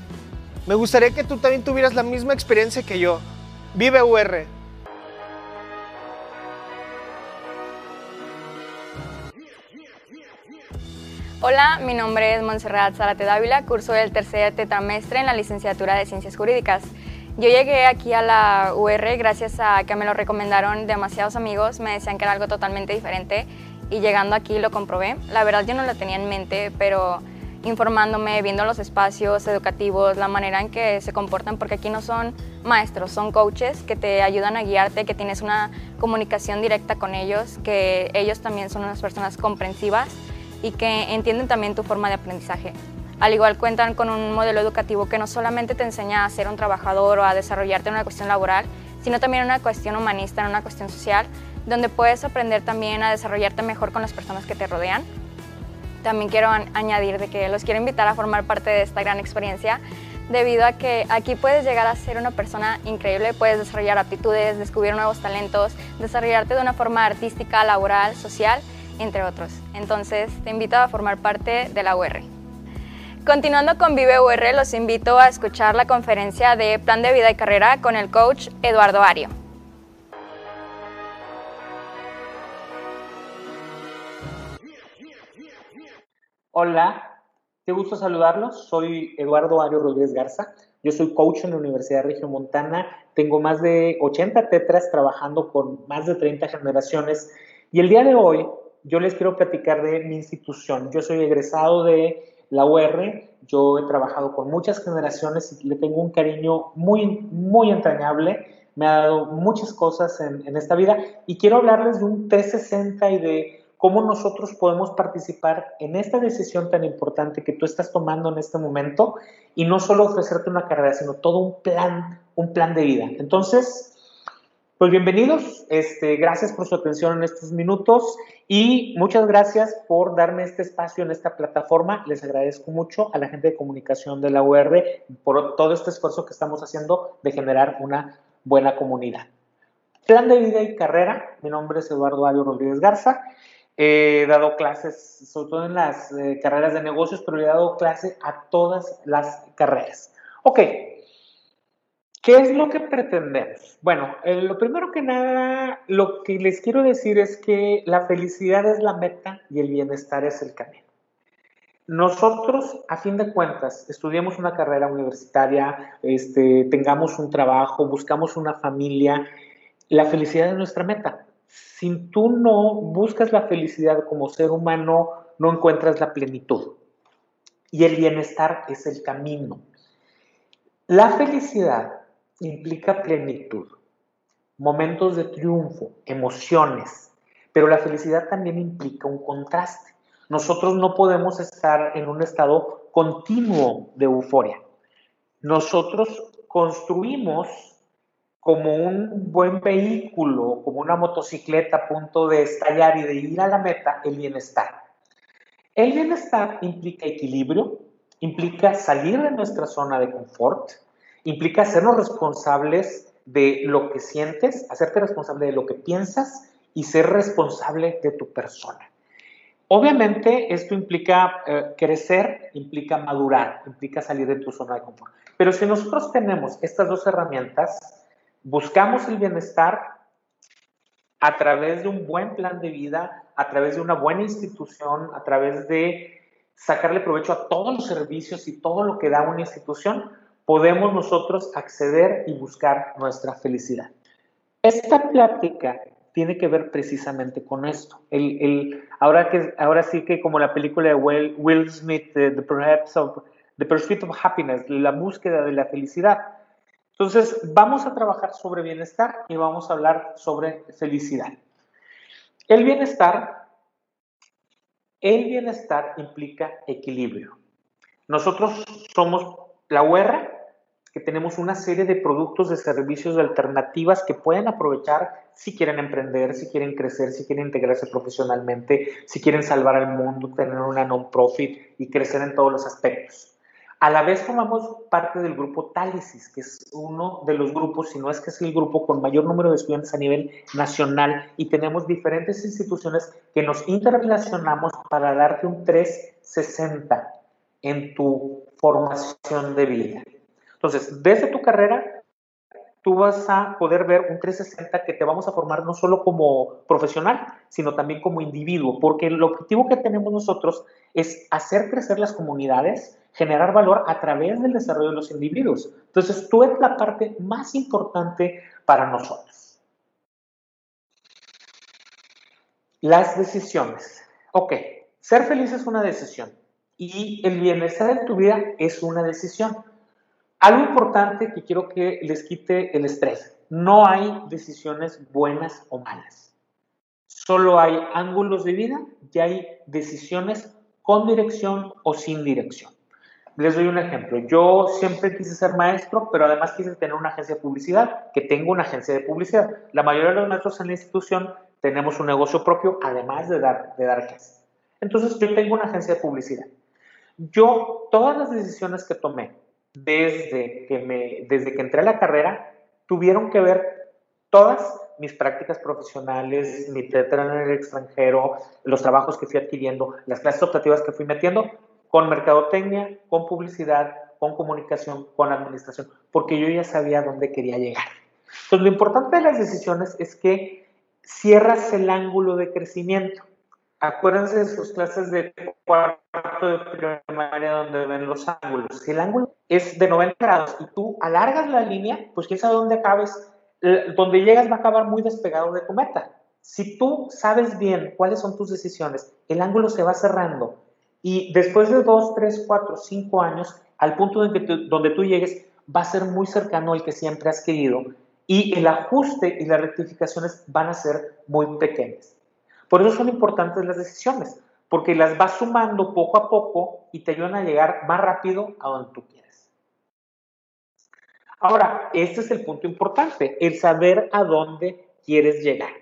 Me gustaría que tú también tuvieras la misma experiencia que yo. Vive UR. Hola, mi nombre es Montserrat Zarate Dávila, curso del tercer tetramestre en la licenciatura de Ciencias Jurídicas. Yo llegué aquí a la UR gracias a que me lo recomendaron demasiados amigos, me decían que era algo totalmente diferente y llegando aquí lo comprobé. La verdad yo no lo tenía en mente, pero informándome, viendo los espacios educativos, la manera en que se comportan, porque aquí no son maestros, son coaches que te ayudan a guiarte, que tienes una comunicación directa con ellos, que ellos también son unas personas comprensivas y que entienden también tu forma de aprendizaje. Al igual cuentan con un modelo educativo que no solamente te enseña a ser un trabajador o a desarrollarte en una cuestión laboral, sino también en una cuestión humanista, en una cuestión social, donde puedes aprender también a desarrollarte mejor con las personas que te rodean también quiero añadir de que los quiero invitar a formar parte de esta gran experiencia debido a que aquí puedes llegar a ser una persona increíble, puedes desarrollar aptitudes, descubrir nuevos talentos, desarrollarte de una forma artística, laboral, social, entre otros. Entonces, te invito a formar parte de la UR. Continuando con Vive UR, los invito a escuchar la conferencia de Plan de Vida y Carrera con el coach Eduardo Ario. Hola, qué gusto saludarlos. Soy Eduardo Ario Rodríguez Garza. Yo soy coach en la Universidad de Montana. Tengo más de 80 tetras trabajando con más de 30 generaciones. Y el día de hoy yo les quiero platicar de mi institución. Yo soy egresado de la UR. Yo he trabajado con muchas generaciones y le tengo un cariño muy, muy entrañable. Me ha dado muchas cosas en, en esta vida y quiero hablarles de un 360 y de cómo nosotros podemos participar en esta decisión tan importante que tú estás tomando en este momento y no solo ofrecerte una carrera, sino todo un plan, un plan de vida. Entonces, pues bienvenidos, este, gracias por su atención en estos minutos y muchas gracias por darme este espacio en esta plataforma. Les agradezco mucho a la gente de comunicación de la UR por todo este esfuerzo que estamos haciendo de generar una buena comunidad. Plan de vida y carrera, mi nombre es Eduardo Ario Rodríguez Garza He dado clases, sobre todo en las eh, carreras de negocios, pero he dado clase a todas las carreras. Ok, ¿qué es lo que pretendemos? Bueno, eh, lo primero que nada, lo que les quiero decir es que la felicidad es la meta y el bienestar es el camino. Nosotros, a fin de cuentas, estudiamos una carrera universitaria, este, tengamos un trabajo, buscamos una familia, la felicidad es nuestra meta si tú no buscas la felicidad como ser humano, no encuentras la plenitud. Y el bienestar es el camino. La felicidad implica plenitud, momentos de triunfo, emociones, pero la felicidad también implica un contraste. Nosotros no podemos estar en un estado continuo de euforia. Nosotros construimos como un buen vehículo, como una motocicleta a punto de estallar y de ir a la meta, el bienestar. El bienestar implica equilibrio, implica salir de nuestra zona de confort, implica hacernos responsables de lo que sientes, hacerte responsable de lo que piensas y ser responsable de tu persona. Obviamente esto implica eh, crecer, implica madurar, implica salir de tu zona de confort. Pero si nosotros tenemos estas dos herramientas, buscamos el bienestar a través de un buen plan de vida, a través de una buena institución, a través de sacarle provecho a todos los servicios y todo lo que da una institución, podemos nosotros acceder y buscar nuestra felicidad. Esta plática tiene que ver precisamente con esto. Ahora, sí que como la película de Will, Smith, the, the Pursuit of Happiness, la búsqueda de la felicidad, entonces, vamos a trabajar sobre bienestar y vamos a hablar sobre felicidad. El bienestar, el bienestar implica equilibrio. Nosotros somos la UR, que tenemos una serie de productos, de servicios, de alternativas que pueden aprovechar si quieren emprender, si quieren crecer, si quieren integrarse profesionalmente, si quieren salvar al mundo, tener una non-profit y crecer en todos los aspectos. A la vez formamos parte del grupo Tálisis, que es uno de los grupos, si no es que es el grupo con mayor número de estudiantes a nivel nacional y tenemos diferentes instituciones que nos interrelacionamos para darte un 360 en tu formación de vida. Entonces, desde tu carrera, tú vas a poder ver un 360 que te vamos a formar no solo como profesional, sino también como individuo, porque el objetivo que tenemos nosotros es hacer crecer las comunidades, generar valor a través del desarrollo de los individuos. Entonces, tú eres la parte más importante para nosotros. Las decisiones. Ok, ser feliz es una decisión y el bienestar en tu vida es una decisión. Algo importante que quiero que les quite el estrés. No hay decisiones buenas o malas. Solo hay ángulos de vida y hay decisiones con dirección o sin dirección. Les doy un ejemplo. Yo siempre quise ser maestro, pero además quise tener una agencia de publicidad, que tengo una agencia de publicidad. La mayoría de los maestros en la institución tenemos un negocio propio, además de dar, de dar clases. Entonces, yo tengo una agencia de publicidad. Yo, todas las decisiones que tomé desde que, me, desde que entré a la carrera, tuvieron que ver todas mis prácticas profesionales, mi tetra en el extranjero, los trabajos que fui adquiriendo, las clases optativas que fui metiendo, con mercadotecnia, con publicidad, con comunicación, con administración, porque yo ya sabía dónde quería llegar. Entonces, lo importante de las decisiones es que cierras el ángulo de crecimiento. Acuérdense de sus clases de cuarto de primaria donde ven los ángulos. Si el ángulo es de 90 grados y tú alargas la línea, pues quién sabe dónde acabes, donde llegas va a acabar muy despegado de tu meta. Si tú sabes bien cuáles son tus decisiones, el ángulo se va cerrando y después de 2, 3, 4, 5 años, al punto en que donde tú llegues, va a ser muy cercano al que siempre has querido y el ajuste y las rectificaciones van a ser muy pequeñas. Por eso son importantes las decisiones, porque las vas sumando poco a poco y te ayudan a llegar más rápido a donde tú quieres. Ahora, este es el punto importante, el saber a dónde quieres llegar.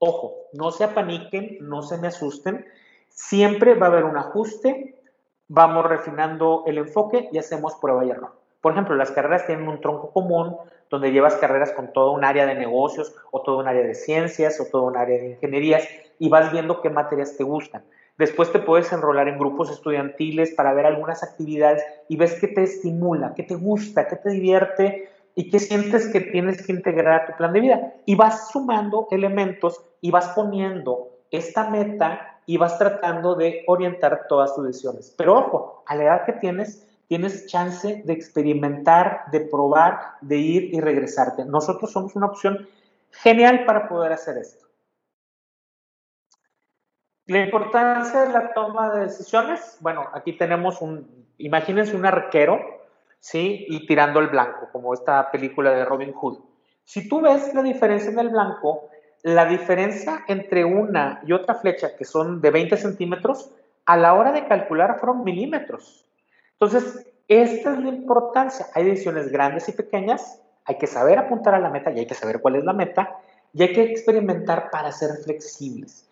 Ojo, no se apaniquen, no se me asusten. Siempre va a haber un ajuste, vamos refinando el enfoque y hacemos prueba y error. Por ejemplo, las carreras tienen un tronco común donde llevas carreras con todo un área de negocios o todo un área de ciencias o todo un área de ingenierías y vas viendo qué materias te gustan. Después te puedes enrolar en grupos estudiantiles para ver algunas actividades y ves qué te estimula, qué te gusta, qué te divierte y qué sientes que tienes que integrar a tu plan de vida. Y vas sumando elementos y vas poniendo esta meta y vas tratando de orientar todas tus decisiones. Pero ojo, a la edad que tienes, tienes chance de experimentar, de probar, de ir y regresarte. Nosotros somos una opción genial para poder hacer esto. La importancia de la toma de decisiones, bueno, aquí tenemos un, imagínense un arquero, ¿sí? Y tirando el blanco, como esta película de Robin Hood. Si tú ves la diferencia en el blanco, la diferencia entre una y otra flecha, que son de 20 centímetros, a la hora de calcular fueron milímetros. Entonces, esta es la importancia. Hay decisiones grandes y pequeñas, hay que saber apuntar a la meta y hay que saber cuál es la meta, y hay que experimentar para ser flexibles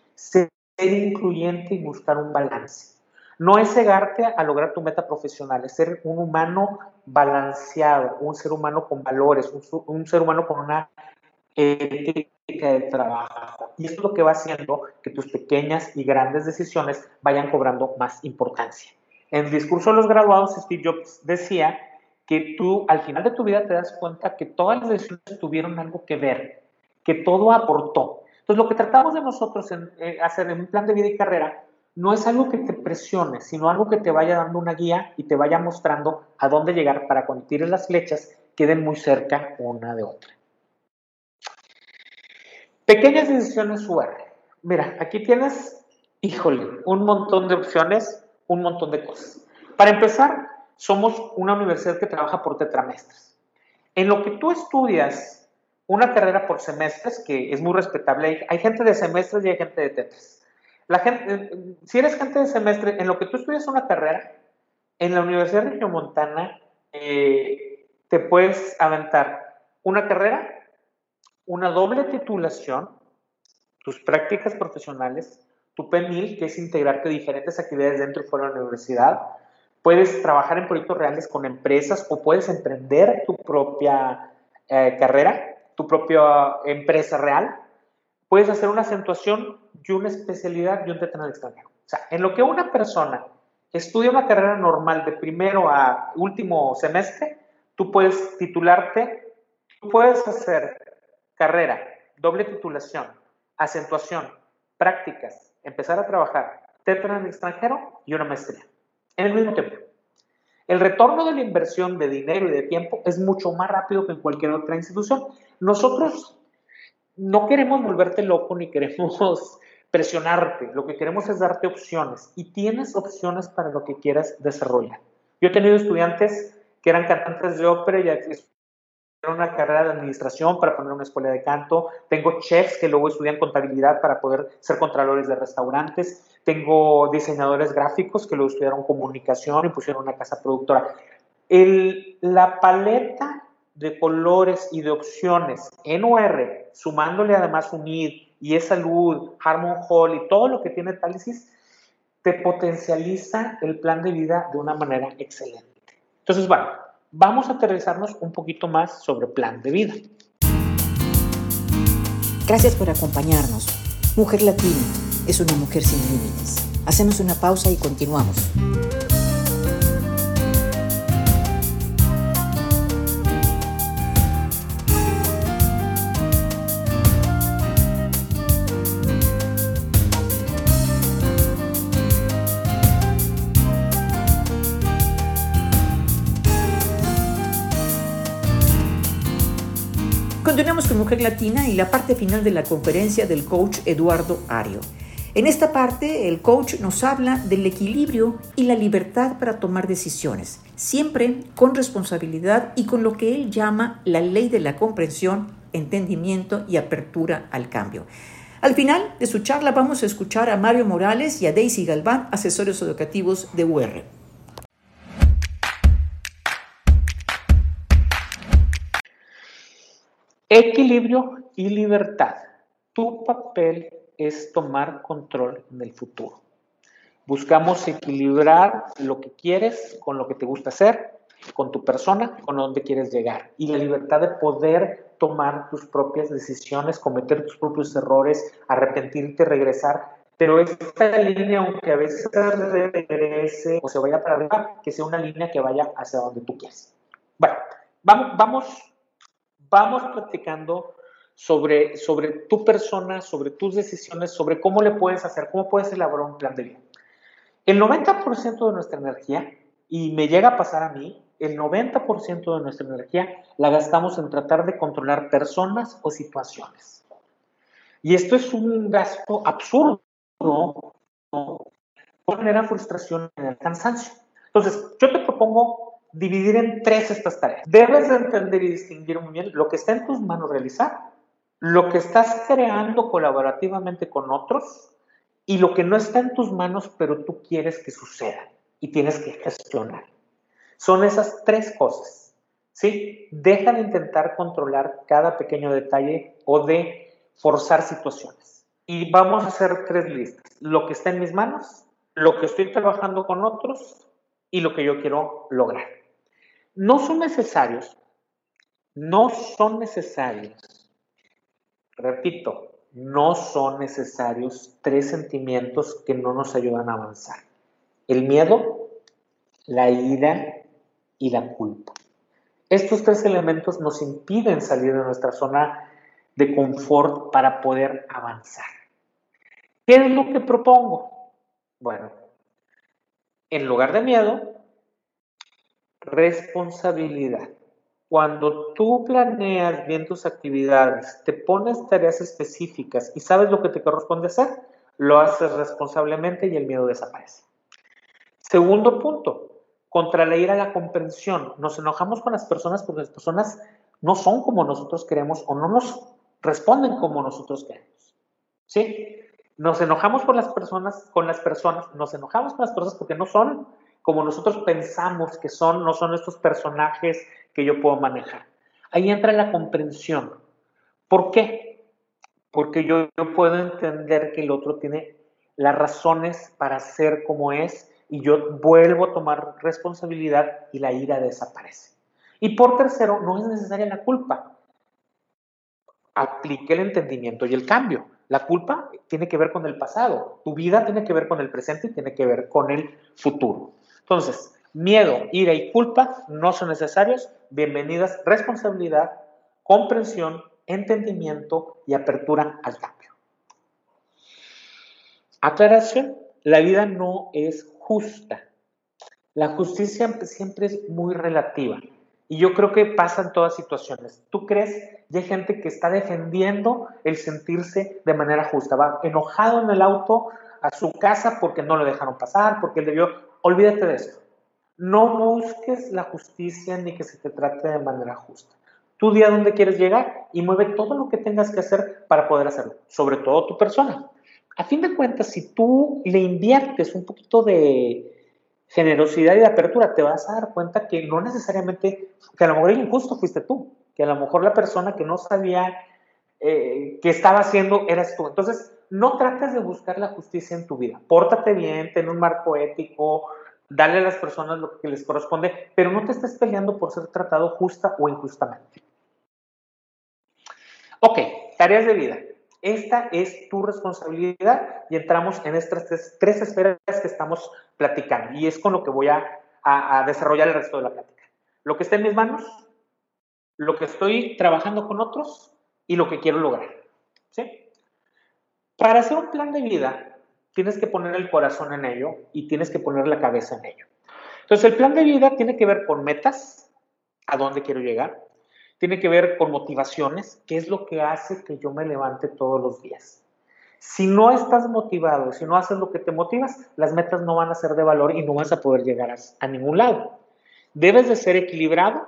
ser incluyente y buscar un balance. No es cegarte a lograr tu meta profesional, es ser un humano balanceado, un ser humano con valores, un, ser humano con una ética de trabajo. Y esto es lo que va haciendo que tus pequeñas y grandes decisiones vayan cobrando más importancia. En el discurso de los graduados, Steve Jobs decía que tú al final de tu vida te das cuenta que todas las decisiones tuvieron algo que ver, que todo aportó. Entonces, lo que tratamos de nosotros en, eh, hacer en un plan de vida y carrera no es algo que te presione, sino algo que te vaya dando una guía y te vaya mostrando a dónde llegar para cuando tires las flechas queden muy cerca una de otra. Pequeñas decisiones UR. Mira, aquí tienes, híjole, un montón de opciones, un montón de cosas. Para empezar, somos una universidad que trabaja por tetramestres. En lo que tú estudias una carrera por semestres, que es muy respetable. Hay, gente de semestres y hay gente de tetras. La gente, eh, si eres gente de semestre, en lo que tú estudias una carrera, en la Universidad de Regiomontana eh, te puedes aventar una carrera, una doble titulación, tus prácticas profesionales, tu PENIL, que es integrarte diferentes actividades dentro y fuera de la universidad. Puedes trabajar en proyectos reales con empresas o puedes emprender tu propia eh, carrera tu propia empresa real, puedes hacer una acentuación y una especialidad y un TET en el extranjero. O sea, en lo que una persona estudia una carrera normal de primero a último semestre, tú puedes titularte, tú puedes hacer carrera, doble titulación, acentuación, prácticas, empezar a trabajar, TET en el extranjero y una maestría en el mismo tiempo. El retorno de la inversión de dinero y de tiempo es mucho más rápido que en cualquier otra institución. Nosotros no queremos volverte loco ni queremos presionarte, lo que queremos es darte opciones y tienes opciones para lo que quieras desarrollar. Yo he tenido estudiantes que eran cantantes de ópera y una carrera de administración para poner una escuela de canto, tengo chefs que luego estudian contabilidad para poder ser contralores de restaurantes, tengo diseñadores gráficos que luego estudiaron comunicación y pusieron una casa productora. El, la paleta de colores y de opciones en UR, sumándole además UNID y es salud, Harmon Hall y todo lo que tiene Tálisis, te potencializa el plan de vida de una manera excelente. Entonces, bueno, vamos a aterrizarnos un poquito más sobre plan de vida. Gracias por acompañarnos. Mujer Latina es una mujer sin límites. Hacemos una pausa y continuamos. Continuamos con Mujer Latina y la parte final de la conferencia del coach Eduardo Ario. En esta parte, el coach nos habla del equilibrio y la libertad para tomar decisiones, siempre con responsabilidad y con lo que él llama la ley de la comprensión, entendimiento y apertura al cambio. Al final de su charla vamos a escuchar a Mario Morales y a Daisy Galván, asesores educativos de UR. Equilibrio y libertad. Tu papel es tomar control en el futuro. Buscamos equilibrar lo que quieres con lo que te gusta hacer, con tu persona, con donde quieres llegar. Y la libertad de poder tomar tus propias decisiones, cometer tus propios errores, arrepentirte, regresar. Pero esta línea, aunque a veces regrese o se vaya para arriba, que sea una línea que vaya hacia donde tú quieres. Bueno, vamos, vamos vamos platicando sobre, sobre tu persona, sobre tus decisiones, sobre cómo le puedes hacer, cómo puedes elaborar un plan de vida. El 90% de nuestra energía, y me llega a pasar a mí, el 90% de nuestra energía la gastamos en tratar de controlar personas o situaciones. Y esto es un gasto absurdo, ¿no? genera frustración en el cansancio. Entonces, yo te propongo dividir en tres estas tareas. Debes de entender y distinguir muy bien lo que está en tus manos realizar, lo que estás creando colaborativamente con otros y lo que no está en tus manos, pero tú quieres que suceda y tienes que gestionar. Son esas tres cosas. ¿Sí? Deja de intentar controlar cada pequeño detalle o de forzar situaciones. Y vamos a hacer tres listas. Lo que está en mis manos, lo que estoy trabajando con otros y lo que yo quiero lograr. No son necesarios, no son necesarios, repito, no son necesarios tres sentimientos que no nos ayudan a avanzar. El miedo, la ira y la culpa. Estos tres elementos nos impiden salir de nuestra zona de confort para poder avanzar. ¿Qué es lo que propongo? Bueno, en lugar de miedo, Responsabilidad. Cuando tú planeas bien tus actividades, te pones tareas específicas y sabes lo que te corresponde hacer, lo haces responsablemente y el miedo desaparece. Segundo punto, contra la ira la comprensión. Nos enojamos con las personas porque las personas no son como nosotros queremos o no nos responden como nosotros queremos. ¿Sí? Nos enojamos por las personas, con las personas, nos enojamos con las personas porque no son como nosotros pensamos que son, no son estos personajes que yo puedo manejar. Ahí entra la comprensión. ¿Por qué? Porque yo, puedo entender que el otro tiene las razones para ser como es y yo vuelvo a tomar responsabilidad y la ira desaparece. Y por tercero, no es necesaria la culpa. Aplique el entendimiento y el cambio. La culpa tiene que ver con el pasado, tu vida tiene que ver con el presente y tiene que ver con el futuro. Entonces, miedo, ira y culpa no son necesarios. Bienvenidas responsabilidad, comprensión, entendimiento y apertura al cambio. Aclaración, la vida no es justa. La justicia siempre es muy relativa. Y yo creo que pasa en todas situaciones. ¿Tú crees? Y hay gente que está defendiendo el sentirse de manera justa. Va enojado en el auto a su casa porque no lo dejaron pasar, porque él debió. Olvídate de esto. No busques la justicia ni que se te trate de manera justa. Tú di a dónde quieres llegar y mueve todo lo que tengas que hacer para poder hacerlo, sobre todo tu persona. A fin de cuentas, si tú le inviertes un poquito de, generosidad y de apertura, te vas a dar cuenta que no necesariamente, que a lo mejor el injusto fuiste tú, que a lo mejor la persona que no sabía eh, que estaba haciendo eras tú. Entonces, no trates de buscar la justicia en tu vida. Pórtate bien, ten un marco ético, dale a las personas lo que les corresponde, pero no te estés peleando por ser tratado justa o injustamente. Ok, tareas de vida. Esta es tu responsabilidad y entramos en estas tres, esferas que estamos platicando y es con lo que voy a, desarrollar el resto de la plática. Lo que está en mis manos, lo que estoy trabajando con otros y lo que quiero lograr. ¿sí? Para hacer un plan de vida, tienes que poner el corazón en ello y tienes que poner la cabeza en ello. Entonces, el plan de vida tiene que ver con metas, a dónde quiero llegar, tiene que ver con motivaciones, qué es lo que hace que yo me levante todos los días. Si no estás motivado, si no haces lo que te motivas, las metas no van a ser de valor y no vas a poder llegar a, ningún lado. Debes de ser equilibrado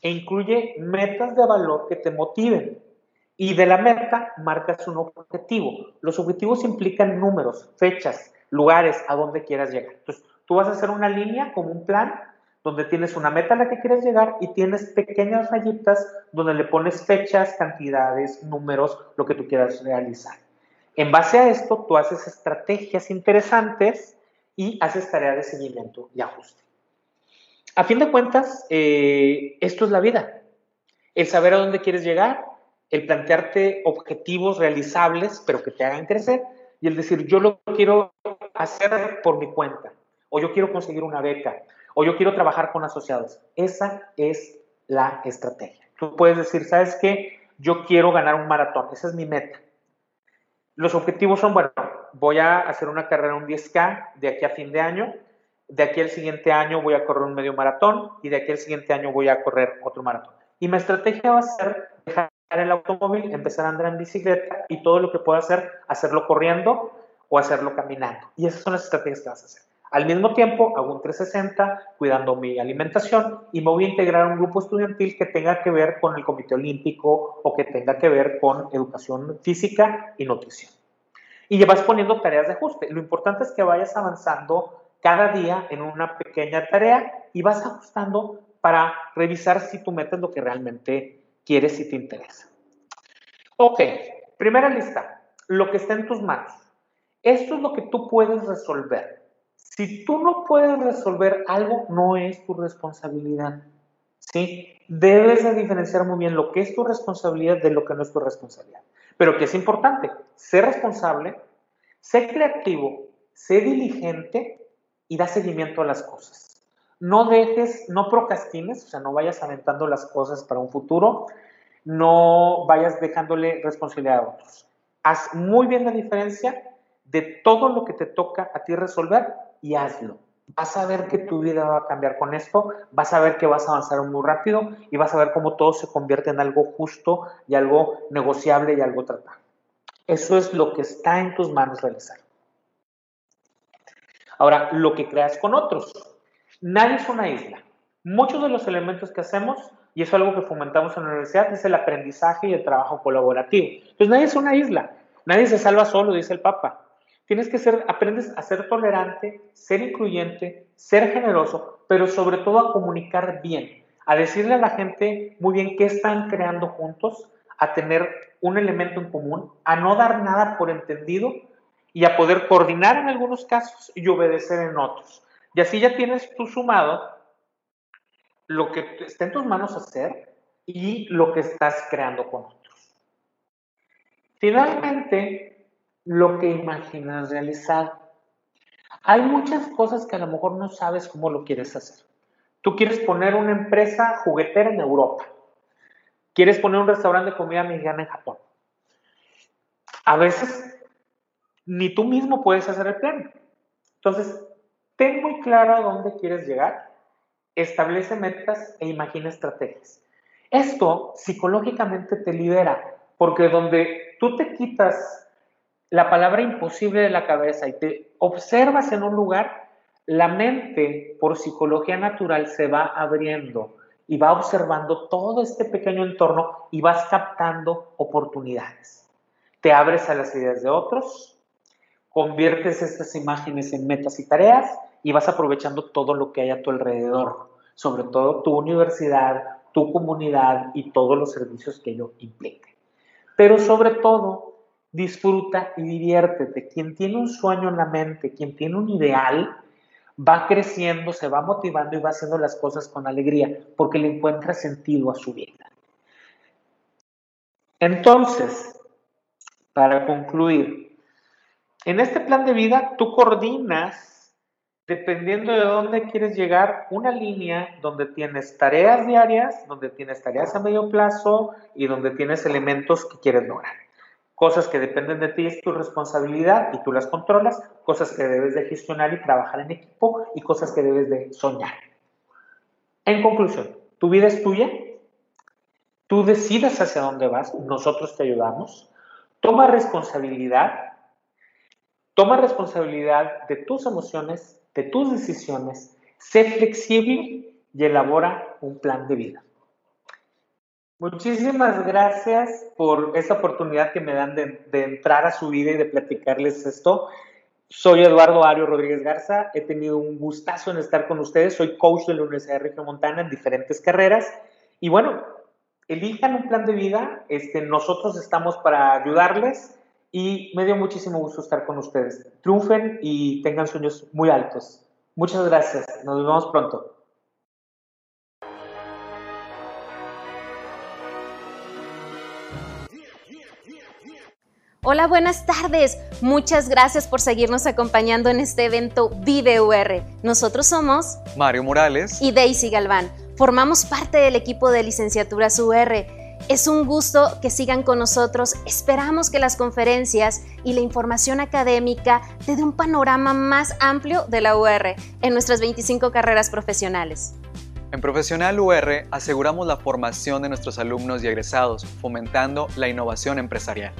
e incluye metas de valor que te motiven. Y de la meta marcas un objetivo. Los objetivos implican números, fechas, lugares a donde quieras llegar. Entonces, tú vas a hacer una línea como un plan donde tienes una meta a la que quieres llegar y tienes pequeñas rayitas donde le pones fechas, cantidades, números, lo que tú quieras realizar. En base a esto, tú haces estrategias interesantes y haces tareas de seguimiento y ajuste. A fin de cuentas, eh, esto es la vida. El saber a dónde quieres llegar, el plantearte objetivos realizables, pero que te hagan crecer, y el decir, yo lo quiero hacer por mi cuenta, o yo quiero conseguir una beca, o yo quiero trabajar con asociados. Esa es la estrategia. Tú puedes decir, ¿sabes qué? Yo quiero ganar un maratón, esa es mi meta. Los objetivos son, bueno, voy a hacer una carrera un 10K de aquí a fin de año, de aquí al siguiente año voy a correr un medio maratón y de aquí al siguiente año voy a correr otro maratón. Y mi estrategia va a ser dejar el automóvil, empezar a andar en bicicleta y todo lo que pueda hacer, hacerlo corriendo o hacerlo caminando. Y esas son las estrategias que vas a hacer. Al mismo tiempo, hago un 360 cuidando mi alimentación y me voy a integrar a un grupo estudiantil que tenga que ver con el Comité Olímpico o que tenga que ver con educación física y nutrición. Y vas poniendo tareas de ajuste. Lo importante es que vayas avanzando cada día en una pequeña tarea y vas ajustando para revisar si tu meta es lo que realmente quieres y te interesa. Ok, primera lista, lo que está en tus manos. Esto es lo que tú puedes resolver. Si tú no puedes resolver algo, no es tu responsabilidad. ¿Sí? Debes de diferenciar muy bien lo que es tu responsabilidad de lo que no es tu responsabilidad. Pero que es importante, sé responsable, sé creativo, sé diligente y da seguimiento a las cosas. No dejes, no procrastines, o sea, no vayas aventando las cosas para un futuro, no vayas dejándole responsabilidad a otros. Haz muy bien la diferencia de todo lo que te toca a ti resolver y hazlo. Vas a ver que tu vida va a cambiar con esto, vas a ver que vas a avanzar muy rápido y vas a ver cómo todo se convierte en algo justo y algo negociable y algo tratado. Eso es lo que está en tus manos realizar. Ahora, lo que creas con otros. Nadie es una isla. Muchos de los elementos que hacemos, y eso es algo que fomentamos en la universidad, es el aprendizaje y el trabajo colaborativo. Entonces, nadie es una isla. Nadie se salva solo, dice el Papa. Tienes que ser, aprendes a ser tolerante, ser incluyente, ser generoso, pero sobre todo a comunicar bien, a decirle a la gente muy bien qué están creando juntos, a tener un elemento en común, a no dar nada por entendido y a poder coordinar en algunos casos y obedecer en otros. Y así ya tienes tú sumado lo que está en tus manos hacer y lo que estás creando con otros. Finalmente, lo que imaginas realizar. Hay muchas cosas que a lo mejor no sabes cómo lo quieres hacer. Tú quieres poner una empresa juguetera en Europa. Quieres poner un restaurante de comida mexicana en Japón. A veces ni tú mismo puedes hacer el plan. Entonces, ten muy claro a dónde quieres llegar, establece metas e imagina estrategias. Esto psicológicamente te libera, porque donde tú te quitas la palabra imposible de la cabeza y te observas en un lugar, la mente por psicología natural se va abriendo y va observando todo este pequeño entorno y vas captando oportunidades. Te abres a las ideas de otros, conviertes estas imágenes en metas y tareas y vas aprovechando todo lo que hay a tu alrededor, sobre todo tu universidad, tu comunidad y todos los servicios que ello implique. Pero sobre todo, disfruta y diviértete. Quien tiene un sueño en la mente, quien tiene un ideal, va creciendo, se va motivando y va haciendo las cosas con alegría porque le encuentra sentido a su vida. Entonces, para concluir, en este plan de vida tú coordinas, dependiendo de dónde quieres llegar, una línea donde tienes tareas diarias, donde tienes tareas a medio plazo y donde tienes elementos que quieres lograr. Cosas que dependen de ti es tu responsabilidad y tú las controlas, cosas que debes de gestionar y trabajar en equipo y cosas que debes de soñar. En conclusión, tu vida es tuya, tú decidas hacia dónde vas, nosotros te ayudamos, Toma responsabilidad, toma responsabilidad de tus emociones, de tus decisiones, sé flexible y elabora un plan de vida. Muchísimas gracias por esa oportunidad que me dan de, entrar a su vida y de platicarles esto. Soy Eduardo Ario Rodríguez Garza, he tenido un gustazo en estar con ustedes, soy coach de la Universidad de Región Montana en diferentes carreras y bueno, elijan un plan de vida, este, nosotros estamos para ayudarles y me dio muchísimo gusto estar con ustedes. Triunfen y tengan sueños muy altos. Muchas gracias, nos vemos pronto. Hola, buenas tardes. Muchas gracias por seguirnos acompañando en este evento Vive UR. Nosotros somos Mario Morales y Daisy Galván. Formamos parte del equipo de licenciaturas UR. Es un gusto que sigan con nosotros. Esperamos que las conferencias y la información académica te dé un panorama más amplio de la UR en nuestras 25 carreras profesionales. En Profesional UR aseguramos la formación de nuestros alumnos y egresados, fomentando la innovación empresarial.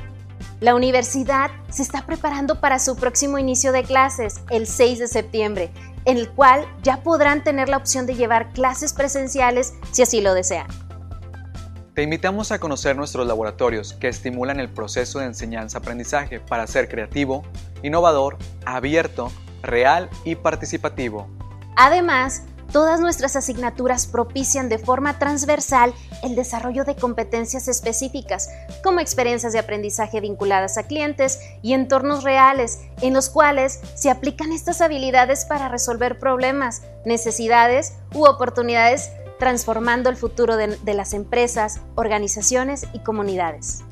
La universidad se está preparando para su próximo inicio de clases, el 6 de septiembre, en el cual ya podrán tener la opción de llevar clases presenciales si así lo desean. Te invitamos a conocer nuestros laboratorios que estimulan el proceso de enseñanza-aprendizaje para ser creativo, innovador, abierto, real y participativo. Además, Todas nuestras asignaturas propician de forma transversal el desarrollo de competencias específicas, como experiencias de aprendizaje vinculadas a clientes y entornos reales, en los cuales se aplican estas habilidades para resolver problemas, necesidades u oportunidades, transformando el futuro de, las empresas, organizaciones y comunidades.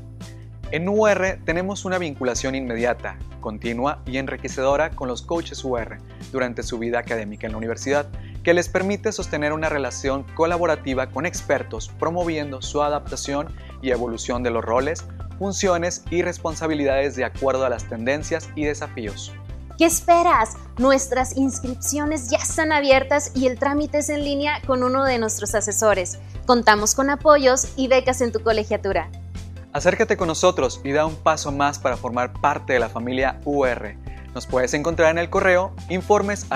En UR tenemos una vinculación inmediata, continua y enriquecedora con los coaches UR durante su vida académica en la universidad que les permite sostener una relación colaborativa con expertos, promoviendo su adaptación y evolución de los roles, funciones y responsabilidades de acuerdo a las tendencias y desafíos. ¿Qué esperas? Nuestras inscripciones ya están abiertas y el trámite es en línea con uno de nuestros asesores. Contamos con apoyos y becas en tu colegiatura. Acércate con nosotros y da un paso más para formar parte de la familia UR. Nos puedes encontrar en el correo informes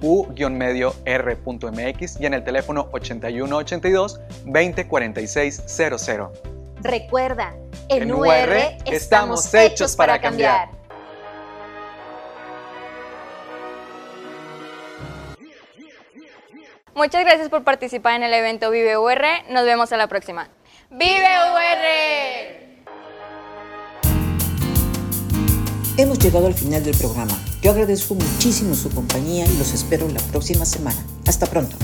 u-medio r.mx y en el teléfono 8182 204600. Recuerda, en, UR, estamos hechos para cambiar. Muchas gracias por participar en el evento Vive UR. Nos vemos a la próxima. ¡Vive UR! Hemos llegado al final del programa. Yo agradezco muchísimo su compañía y los espero la próxima semana. Hasta pronto.